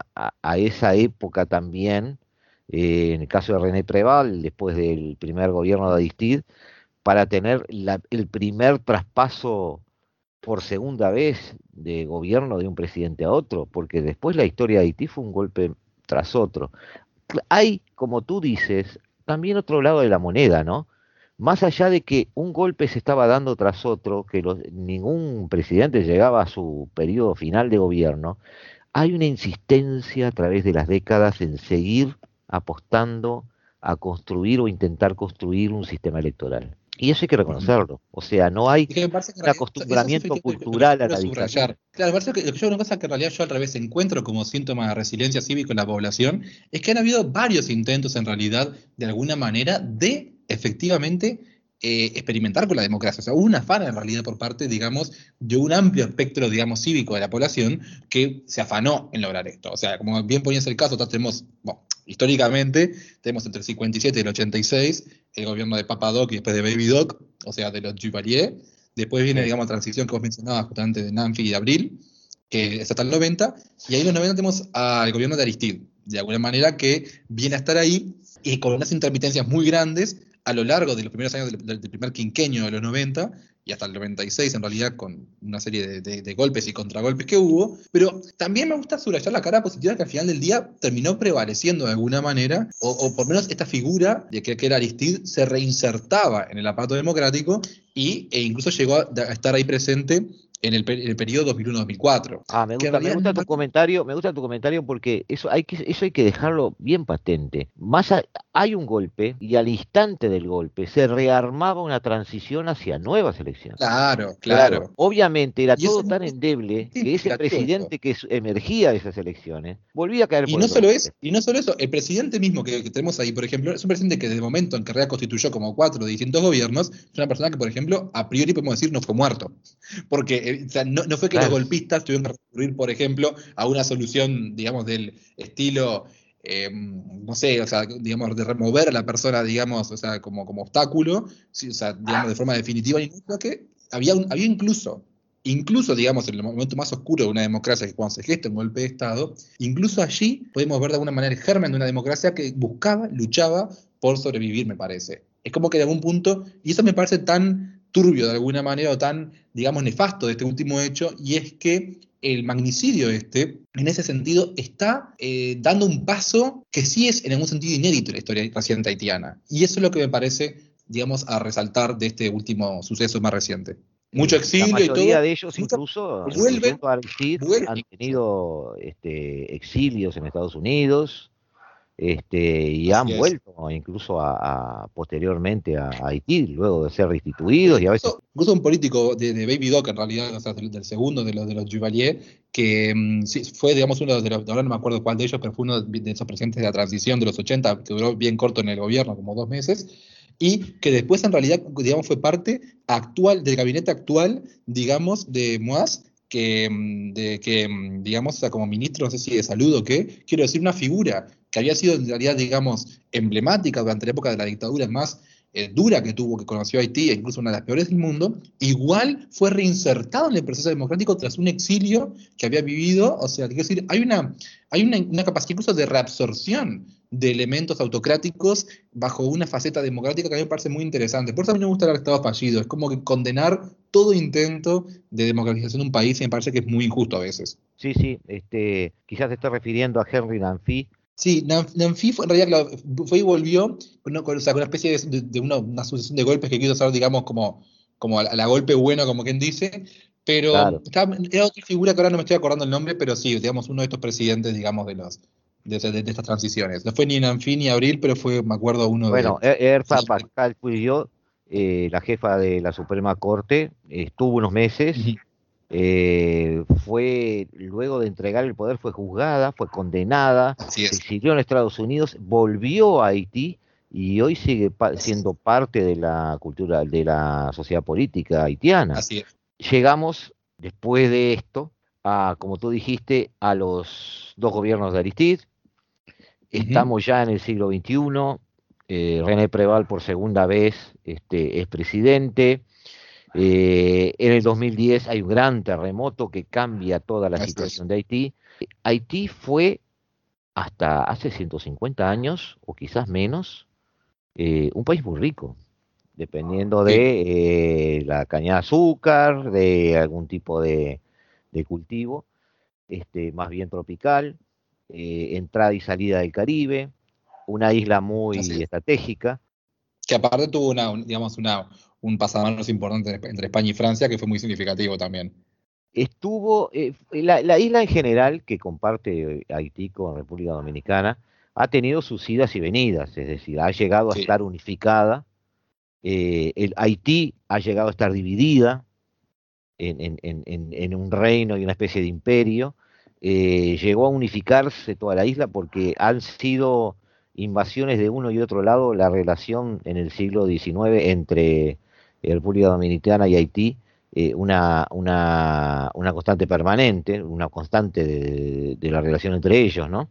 esa época también, eh, en el caso de René Preval, después del primer gobierno de Aristide, para tener el primer traspaso por segunda vez de gobierno de un presidente a otro, porque después la historia de Haití fue un golpe tras otro. Hay, como tú dices, también otro lado de la moneda, ¿no? Más allá de que un golpe se estaba dando tras otro, que ningún presidente llegaba a su periodo final de gobierno, hay una insistencia a través de las décadas en seguir apostando a construir o intentar construir un sistema electoral. Y eso hay que reconocerlo. O sea, no hay un acostumbramiento cultural a la dictadura. Claro, parece que yo una cosa que en realidad yo al revés encuentro como síntoma de resiliencia cívica en la población es que han habido varios intentos en realidad, de alguna manera, de efectivamente eh, experimentar con la democracia. O sea, hubo una afán en realidad por parte, digamos, de un amplio espectro, digamos, cívico de la población que se afanó en lograr esto. O sea, como bien ponías el caso, tenemos, bueno, históricamente, tenemos entre el 57 y el 86 el gobierno de Papa Doc y después de Baby Doc, o sea, de los Duvalier. Después viene, digamos, la transición que vos mencionabas justamente de Nanfi y de Abril, que es hasta el 90, y ahí en los 90 tenemos al gobierno de Aristide, de alguna manera que viene a estar ahí y con unas intermitencias muy grandes a lo largo de los primeros años del, primer quinquenio de los 90 y hasta el 96 en realidad con una serie de, golpes y contragolpes que hubo, pero también me gusta subrayar la cara positiva que al final del día terminó prevaleciendo de alguna manera, o, por lo menos esta figura de que, que, era Aristide se reinsertaba en el aparato democrático y, e incluso llegó a estar ahí presente en el, periodo 2001-2004. Ah, me gusta, tu comentario, me gusta tu comentario porque eso hay que, eso hay que dejarlo bien patente. Más hay un golpe y al instante del golpe se rearmaba una transición hacia nuevas elecciones. Claro, claro. obviamente era todo tan endeble que ese presidente que emergía de esas elecciones volvía a caer y no solo es Y no solo eso, el presidente mismo que, tenemos ahí, por ejemplo, es un presidente que desde el momento en que reconstituyó como cuatro de distintos gobiernos, es una persona que, por ejemplo, a priori podemos decir no fue muerto. Porque eh, no, fue que los golpistas tuvieron que recurrir, por ejemplo, a una solución, digamos, del estilo, em, no sé, o sea, digamos, de remover a la persona, digamos, o sea, como, como obstáculo, o sea, digamos, de forma definitiva, que había, había incluso, incluso, digamos, en el momento más oscuro de una democracia, que cuando se gesta un golpe de Estado, incluso allí podemos ver de alguna manera el germen de una democracia que buscaba, luchaba por sobrevivir, me parece. Es como que de algún punto, y eso me parece tan turbio de alguna manera o tan, digamos, nefasto de este último hecho, y es que el magnicidio este, en ese sentido, está eh, dando un paso que sí es en algún sentido inédito en la historia reciente haitiana. Y eso es lo que me parece, digamos, a resaltar de este último suceso más reciente. Mucho exilio la y todo. de ellos incluso han tenido este, exilios en Estados Unidos, este, y han vuelto incluso a, posteriormente a, Haití, luego de ser restituidos y a veces... Incluso un político de, Baby Doc, en realidad, o sea, del, segundo de los, de los Duvalier, que mm, fue, digamos, uno de los, ahora no me acuerdo cuál de ellos, pero fue uno de esos presidentes de la transición de los 80, que duró bien corto en el gobierno, como dos meses, y que después en realidad, digamos, fue parte actual, del gabinete actual, digamos, de Moaz, que, mm, de, que mm, digamos, o sea, como ministro, no sé si de salud o qué, quiero decir, una figura que había sido en realidad, digamos, emblemática durante la época de la dictadura más eh, dura que tuvo, que conoció Haití, e incluso una de las peores del mundo, igual fue reinsertado en el proceso democrático tras un exilio que había vivido, o sea, quiero decir, hay una, hay una, capacidad incluso de reabsorción de elementos autocráticos bajo una faceta democrática que a mí me parece muy interesante. Por eso a mí me gusta el Estado fallido, es como que condenar todo intento de democratización de un país y me parece que es muy injusto a veces. Sí, sí, este, quizás te esté refiriendo a Henry Danfi, Sí, Nanfi fue, en realidad fue y volvió con, una especie de, una, sucesión de golpes que quiso hacer, digamos, como, como a, la golpe bueno, como quien dice, pero era otra figura que ahora no me estoy acordando el nombre, pero sí, digamos, uno de estos presidentes, digamos, de los de, estas transiciones. No fue ni fin ni abril, pero fue, me acuerdo, uno bueno, de... Bueno, Erfa Pascal Puyo, eh, la jefa de la Suprema Corte, estuvo unos meses, eh, fue, luego de entregar el poder, fue juzgada, fue condenada, se exilió en Estados Unidos, volvió a Haití y hoy sigue siendo parte de la cultura, de la sociedad política haitiana. Así es. Llegamos, después de esto, a, como tú dijiste, a los dos gobiernos de Aristide. Estamos ya en el siglo XXI. Eh, René Preval por segunda vez este, es presidente. Eh, en el 2010 hay un gran terremoto que cambia toda la situación de Haití. Haití fue hasta hace 150 años, o quizás menos, eh, un país muy rico, dependiendo de eh, la caña de azúcar, de algún tipo de, cultivo, este, más bien tropical, entrada y salida del Caribe, una isla muy estratégica. Que aparte tuvo una, digamos, una, un pasamanos importante entre España y Francia, que fue muy significativo también. Estuvo, eh, la, isla en general, que comparte Haití con República Dominicana, ha tenido sus idas y venidas, es decir, ha llegado a estar unificada. Eh, el Haití ha llegado a estar dividida en, un reino y una especie de imperio. Eh, llegó a unificarse toda la isla porque han sido invasiones de uno y otro lado la relación en el siglo XIX entre República Dominicana y Haití, eh, una, una, una, constante permanente, una constante de, la relación entre ellos, ¿no?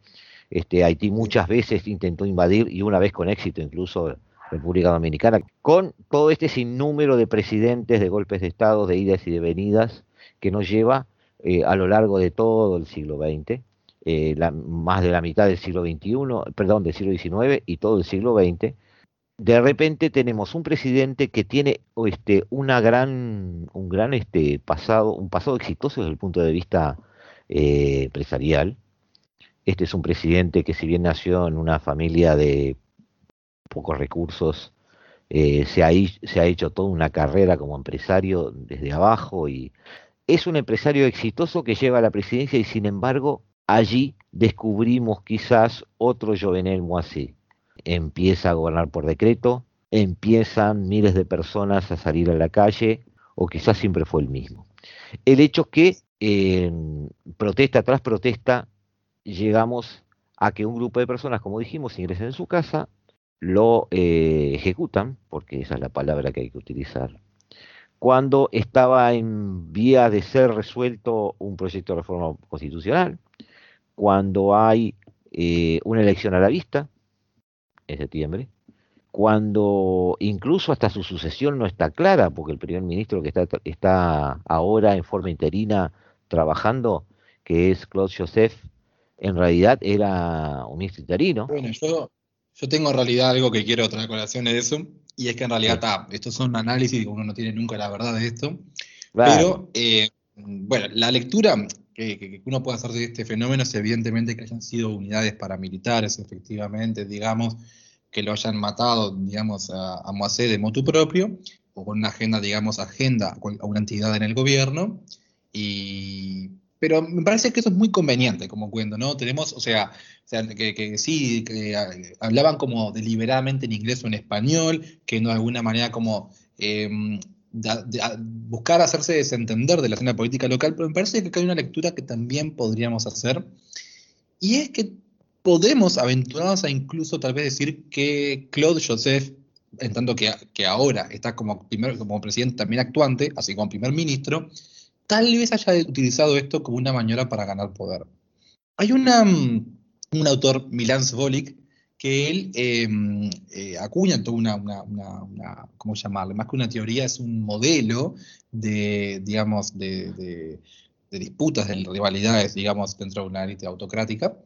Este, Haití muchas veces intentó invadir y una vez con éxito incluso República Dominicana, con todo este sinnúmero de presidentes, de golpes de Estado, de idas y de venidas que nos lleva eh, a lo largo de todo el siglo XX, eh, más de la mitad del siglo XXI, perdón, del siglo XIX y todo el siglo XX, de repente tenemos un presidente que tiene este, una gran, un gran este, pasado, un pasado exitoso desde el punto de vista eh, empresarial. Este es un presidente que si bien nació en una familia de pocos recursos, eh, se, ha, se ha hecho toda una carrera como empresario desde abajo y es un empresario exitoso que lleva a la presidencia y sin embargo allí descubrimos quizás otro Jovenel Moisés empieza a gobernar por decreto, empiezan miles de personas a salir a la calle, o quizás siempre fue el mismo. El hecho que protesta tras protesta llegamos a que un grupo de personas, como dijimos, ingresen en su casa, lo eh, ejecutan, porque esa es la palabra que hay que utilizar. Cuando estaba en vía de ser resuelto un proyecto de reforma constitucional, cuando hay eh, una elección a la vista, en septiembre, cuando incluso hasta su sucesión no está clara, porque el primer ministro que está, está ahora en forma interina trabajando, que es Claude Joseph, en realidad era un ministro interino. Bueno, yo, yo tengo en realidad algo que quiero traer colación de eso, y es que en realidad está, estos son análisis, uno no tiene nunca la verdad de esto, pero eh, bueno, la lectura que, uno puede hacer de este fenómeno es evidentemente que hayan sido unidades paramilitares, efectivamente, digamos, que lo hayan matado, digamos, a, a Moacé de motu propio, o con una agenda, digamos, agenda a una entidad en el gobierno, y, pero me parece que eso es muy conveniente como cuento, ¿no? Tenemos, o sea, que, sí, que hablaban como deliberadamente en inglés o en español, que no de alguna manera como em, buscar hacerse desentender de la escena política local, pero me parece que hay una lectura que también podríamos hacer, y es que podemos aventurarnos a incluso tal vez decir que Claude Joseph, en tanto que, que ahora está como, primer, como presidente también actuante, así como primer ministro, tal vez haya utilizado esto como una maniobra para ganar poder. Hay una, un autor, Milan Zvolik, que él em, eh, acuña toda una, una, ¿cómo llamarle? Más que una teoría, es un modelo de, digamos, de, disputas, de rivalidades, digamos, dentro de una élite autocrática.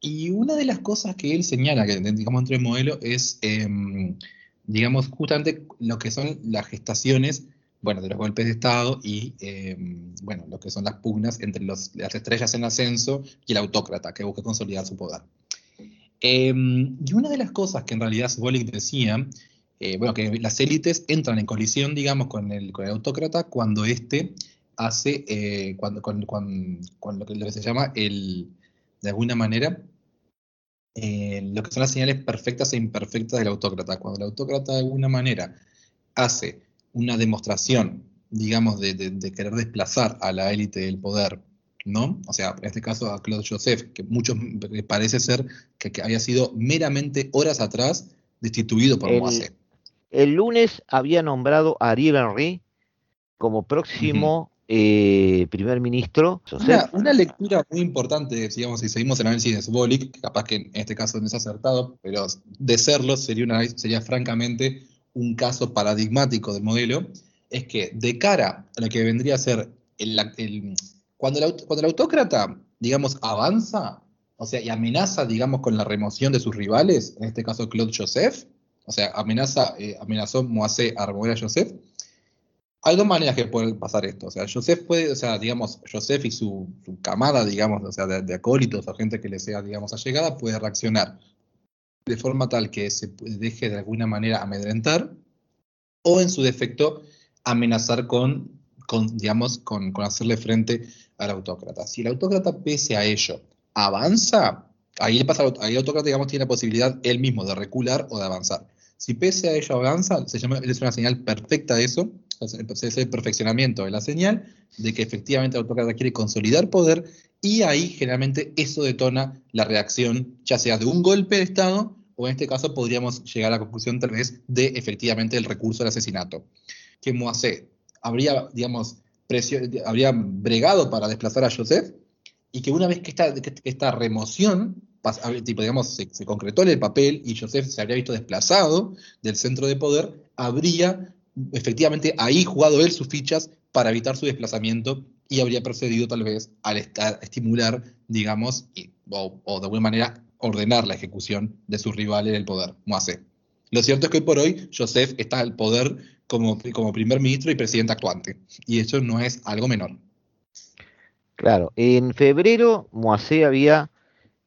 Y una de las cosas que él señala, que digamos, dentro del modelo, es, em, digamos, justamente lo que son las gestaciones, bueno, de los golpes de Estado y, em, bueno, lo que son las pugnas entre las estrellas en ascenso y el autócrata que busca consolidar su poder. Em, y una de las cosas que en realidad Sbolik decía, eh, bueno, que las élites entran en colisión, digamos, con el, con el autócrata cuando éste hace, eh, cuando, con, lo, que, se llama el, de alguna manera, eh, lo que son las señales perfectas e imperfectas del autócrata. Cuando el autócrata de alguna manera hace una demostración, digamos, de, querer desplazar a la élite del poder, ¿no? O sea, en este caso a Claude Joseph, que muchos parece ser que, había sido meramente horas atrás destituido por Moise. El lunes había nombrado a Ariel Henry como próximo eh, primer ministro. Una, lectura muy importante, digamos, si seguimos el análisis de Sbolik, que capaz que en este caso no es acertado, pero de serlo sería, una, sería francamente un caso paradigmático del modelo, es que de cara a lo que vendría a ser el, cuando, el, cuando el autócrata, digamos, avanza, o sea, y amenaza, digamos, con la remoción de sus rivales, en este caso Claude Joseph, o sea, amenaza, eh, amenazó Moacé a remover a Joseph, hay dos maneras que pueden pasar esto. O sea, Joseph puede, o sea, digamos, Joseph y su, camada, digamos, o sea, de, acólitos o gente que le sea, digamos, allegada, puede reaccionar de forma tal que se deje de alguna manera amedrentar, o en su defecto, amenazar con, con digamos, con, con hacerle frente autócrata. Si el autócrata, pese a ello, avanza, ahí, pasa, ahí el autócrata, digamos, tiene la posibilidad él mismo de recular o de avanzar. Si pese a ello avanza, se llama, es una señal perfecta de eso, es el perfeccionamiento de la señal de que efectivamente el autócrata quiere consolidar poder y ahí generalmente eso detona la reacción ya sea de un golpe de Estado o en este caso podríamos llegar a la conclusión tal vez de efectivamente el recurso del asesinato. Que Moacé habría, digamos, habría bregado para desplazar a Joseph y que una vez que esta, remoción tipo, digamos, se, concretó en el papel y Joseph se habría visto desplazado del centro de poder, habría efectivamente ahí jugado él sus fichas para evitar su desplazamiento y habría procedido tal vez al estimular, digamos, o, de alguna manera ordenar la ejecución de sus rivales del poder, Moase. Lo cierto es que hoy por hoy Joseph está al poder como, como primer ministro y presidente actuante, y eso no es algo menor. Claro, en febrero Moase había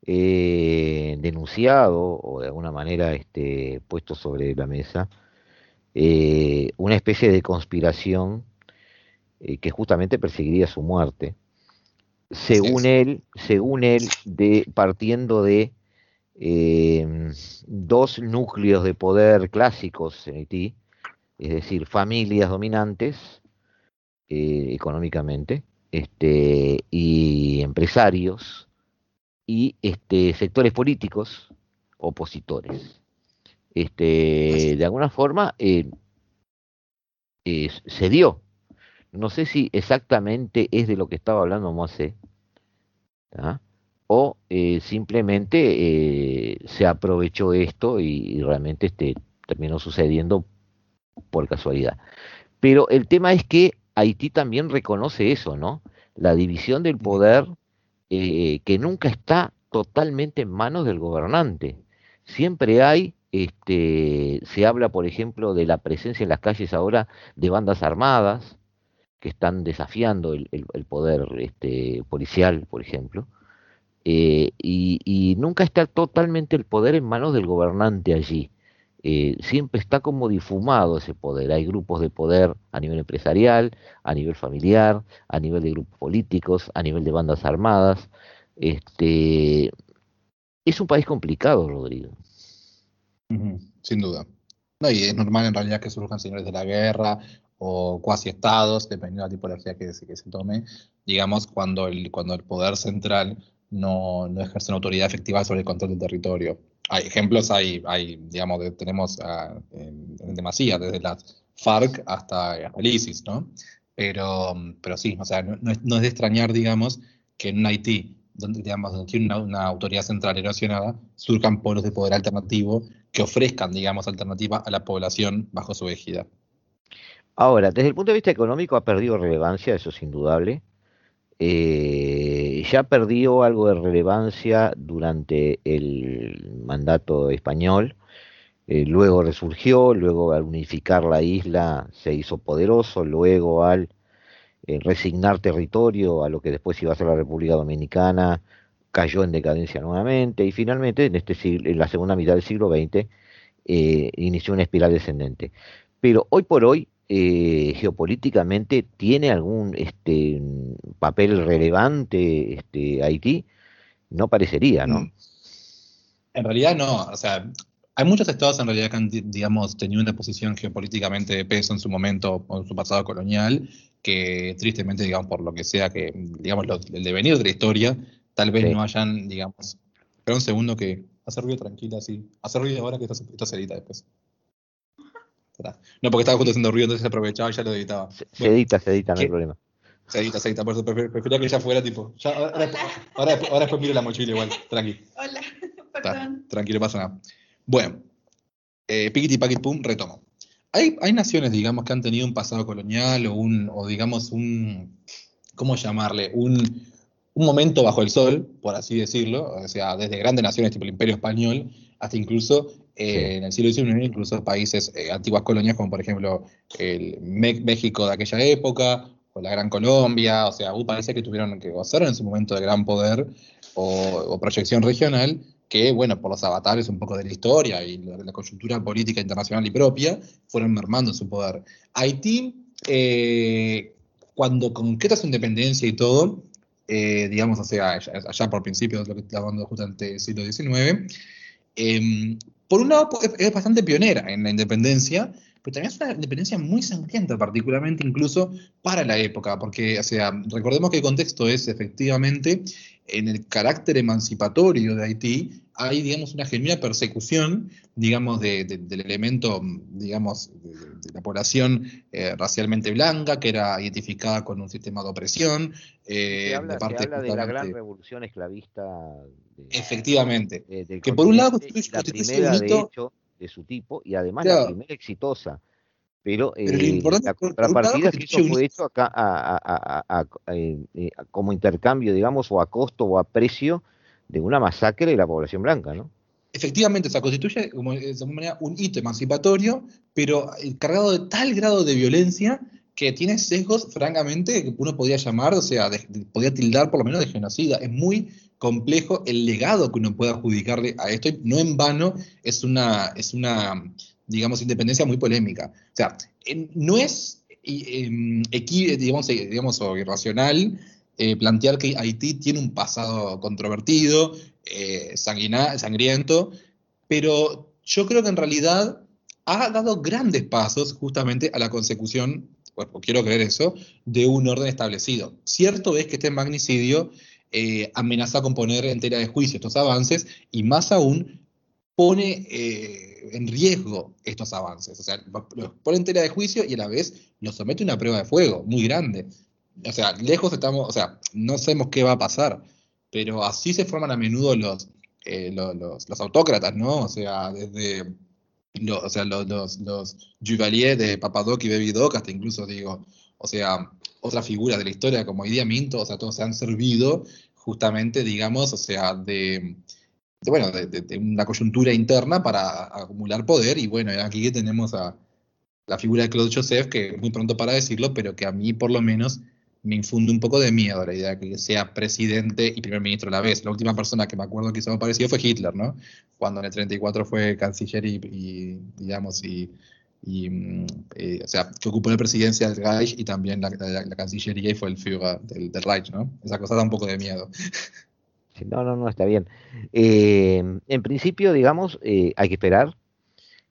eh, denunciado o de alguna manera este, puesto sobre la mesa eh, una especie de conspiración eh, que justamente perseguiría su muerte. Según él, según él, de, partiendo de em, dos núcleos de poder clásicos en Haití, es decir, familias dominantes eh, económicamente, este, y empresarios, y este, sectores políticos opositores. Este, de alguna forma eh, se dio. No sé si exactamente es de lo que estaba hablando Moisés, o eh, simplemente eh, se aprovechó esto y, realmente este, terminó sucediendo por casualidad. Pero el tema es que Haití también reconoce eso, ¿no? La división del poder que nunca está totalmente en manos del gobernante. Siempre hay este, se habla, por ejemplo, de la presencia en las calles ahora de bandas armadas que están desafiando el, poder este, policial, por ejemplo. Eh, y, nunca está totalmente el poder en manos del gobernante allí. Eh, siempre está como difumado ese poder. Hay grupos de poder a nivel empresarial, a nivel familiar, a nivel de grupos políticos, a nivel de bandas armadas. Este, es un país complicado, Rodrigo sin duda. No, y es normal en realidad que surjan señores de la guerra o cuasi estados, dependiendo de la tipología que, que se tome, digamos, cuando el, cuando el poder central no, no, ejerce una autoridad efectiva sobre el control del territorio. Hay ejemplos, hay, hay digamos, tenemos en, demasía, desde las FARC hasta, el ISIS, ¿no? Pero, pero sí, o sea, no, es, no es de extrañar, digamos, que en Haití donde, digamos, donde tiene una, autoridad central erosionada, surjan polos de poder alternativo que ofrezcan, digamos, alternativa a la población bajo su égida. Ahora, desde el punto de vista económico ha perdido relevancia, eso es indudable. Eh, ya perdió algo de relevancia durante el mandato español, eh, luego resurgió, luego al unificar la isla se hizo poderoso, luego al eh, resignar territorio a lo que después iba a ser la República Dominicana, cayó en decadencia nuevamente y finalmente en, este en la segunda mitad del siglo XX inició una espiral descendente. Pero hoy por hoy, eh, geopolíticamente, ¿tiene algún este, papel relevante este, Haití? No parecería, ¿no? Mm. En realidad no, o sea, hay muchos estados en realidad que han, digamos, tenido una posición geopolíticamente de peso en su momento o en su pasado colonial, que tristemente, digamos, por lo que sea que, digamos, el devenir de la historia, tal vez no hayan, digamos, espera un segundo que hace ruido tranquila, así, hace ruido ahora que esto, esto se edita No, porque estaba justo haciendo ruido, entonces se aprovechaba y ya lo editaba. Se, edita, se edita, no hay problema. Se edita, se edita, por eso prefería que ya fuera tipo. ahora, ahora, ahora, después miro la mochila igual, tranqui. Hola, perdón. tranquilo, pasa nada. Bueno, eh, Piquiti Paquit Pum, retomo. Hay, hay naciones, digamos, que han tenido un pasado colonial o un, o digamos, un, ¿cómo llamarle? Un, un momento bajo el sol, por así decirlo, o sea, desde grandes naciones tipo el Imperio Español hasta incluso eh, en el siglo XIX, incluso países, eh, antiguas colonias como por ejemplo el México de aquella época, o la Gran Colombia, o sea, hubo países que tuvieron, que gozaron en su momento de gran poder o proyección regional, que, bueno, por los avatares un poco de la historia y la, coyuntura política internacional y propia, fueron mermando su poder. Haití, eh, cuando concreta su independencia y todo, eh, digamos, o sea, allá, por principios lo que está hablando justamente el siglo XIX, em, por un lado es bastante pionera en la independencia, pero también es una independencia muy sangrienta, particularmente incluso para la época, porque, o sea, recordemos que el contexto es efectivamente en el carácter emancipatorio de Haití, hay, digamos, una genuina persecución, digamos, del elemento, digamos, de, la población eh, racialmente blanca, que era identificada con un sistema de opresión. Eh, habla, de, parte, de la gran revolución esclavista. efectivamente. que por un lado la primera, de hecho, de su tipo, y además la primera exitosa. Pero, eh, la contrapartida que eso fue hecho acá eh, eh, como intercambio, digamos, o a costo o a precio de una masacre de la población blanca, ¿no? Efectivamente, se constituye como, de alguna manera un hito emancipatorio, pero cargado de tal grado de violencia que tiene sesgos, francamente, que uno podría llamar, o sea, podría tildar por lo menos de genocida. Es muy complejo el legado que uno puede adjudicarle a esto, y no en vano es una, es una digamos, independencia muy polémica. O sea, no es em, digamos, digamos, o irracional eh, plantear que Haití tiene un pasado controvertido, eh, sangriento, pero yo creo que en realidad ha dado grandes pasos justamente a la consecución, pues quiero creer eso, de un orden establecido. Cierto es que este magnicidio amenaza con poner en tela de juicio estos avances y más aún pone en riesgo estos avances. O sea, los pone en tela de juicio y a la vez los somete a una prueba de fuego muy grande. O sea, lejos estamos, o sea, no sabemos qué va a pasar, pero así se forman a menudo los, eh, los, autócratas, ¿no? O sea, desde los, o sea, los, los, los de Papadoc y Baby Doc, hasta incluso digo, o sea, otras figuras de la historia como Idi Minto, o sea, todos se han servido justamente, digamos, o sea, de, de, bueno, de, una coyuntura interna para acumular poder. Y bueno, aquí tenemos a la figura de Claude Joseph, que muy pronto para decirlo, pero que a mí por lo menos me infunde un poco de miedo la idea de que sea presidente y primer ministro a la vez. La última persona que me acuerdo que hizo algo parecido fue Hitler, ¿no? Cuando en el 34 fue canciller y, digamos, y, mm, eh, o sea, que ocupó la presidencia del Reich y también la, cancillería y fue el Führer del, Reich, ¿no? Esa cosa da un poco de miedo. No, no, no, está bien. Eh, en principio, digamos, eh, hay que esperar.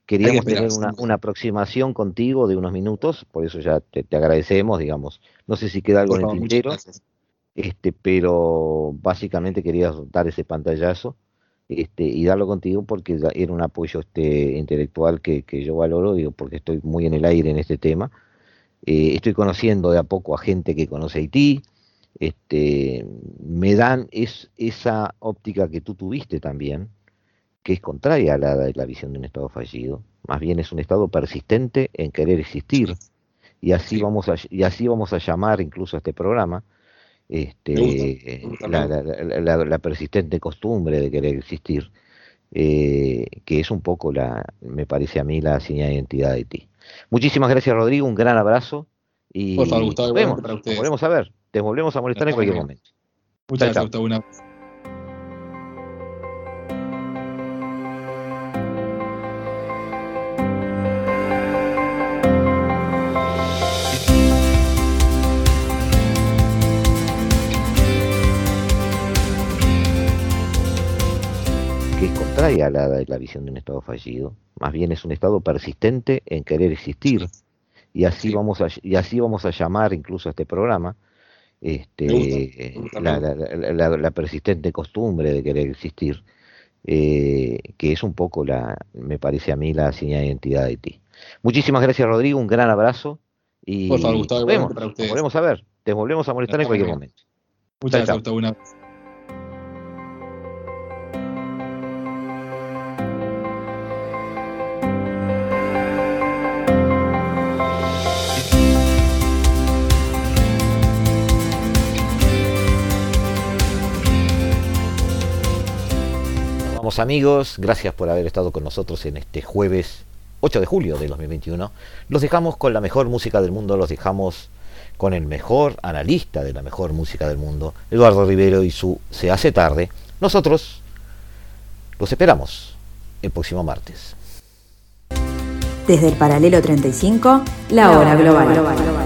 Queríamos tener una, aproximación contigo de unos minutos, por eso ya te, agradecemos, digamos. No sé si queda algo en el tintero, este, pero básicamente quería dar ese pantallazo este, y darlo contigo porque era un apoyo este, intelectual que, yo valoro, digo, porque estoy muy en el aire en este tema. Eh, estoy conociendo de a poco a gente que conoce Haití, este, me dan es, esa óptica que tú tuviste también, que es contraria a la de la visión de un Estado fallido, más bien es un Estado persistente en querer existir, y así, vamos, a, y así vamos a llamar incluso a este programa, este, la, persistente costumbre de querer existir, eh, que es un poco la, me parece a mí, la señal de identidad de ti. Muchísimas gracias Rodrigo, un gran abrazo. Y Por favor, Gustavo, nos volvemos a ver. Te volvemos a molestar en cualquier momento. Muchas gracias, Una... es la, visión de un Estado fallido. Más bien es un Estado persistente en querer existir. Y así, vamos a, y así vamos a llamar incluso a este programa, este, la, persistente costumbre de querer existir, eh, que es un poco la, me parece a mí, la señal de identidad de Haití. Muchísimas gracias, Rodrigo, un gran abrazo. Y Por favor, Gustavo, nos, volvemos a ver, te volvemos a molestar en cualquier momento. Muchas gracias, Gustavo, amigos, gracias por haber estado con nosotros en este jueves 8 de julio de 2021. Los dejamos con la mejor música del mundo, los dejamos con el mejor analista de la mejor música del mundo, Eduardo Rivero y su Se hace tarde. Nosotros los esperamos el próximo martes. Desde el paralelo 35, la hora global.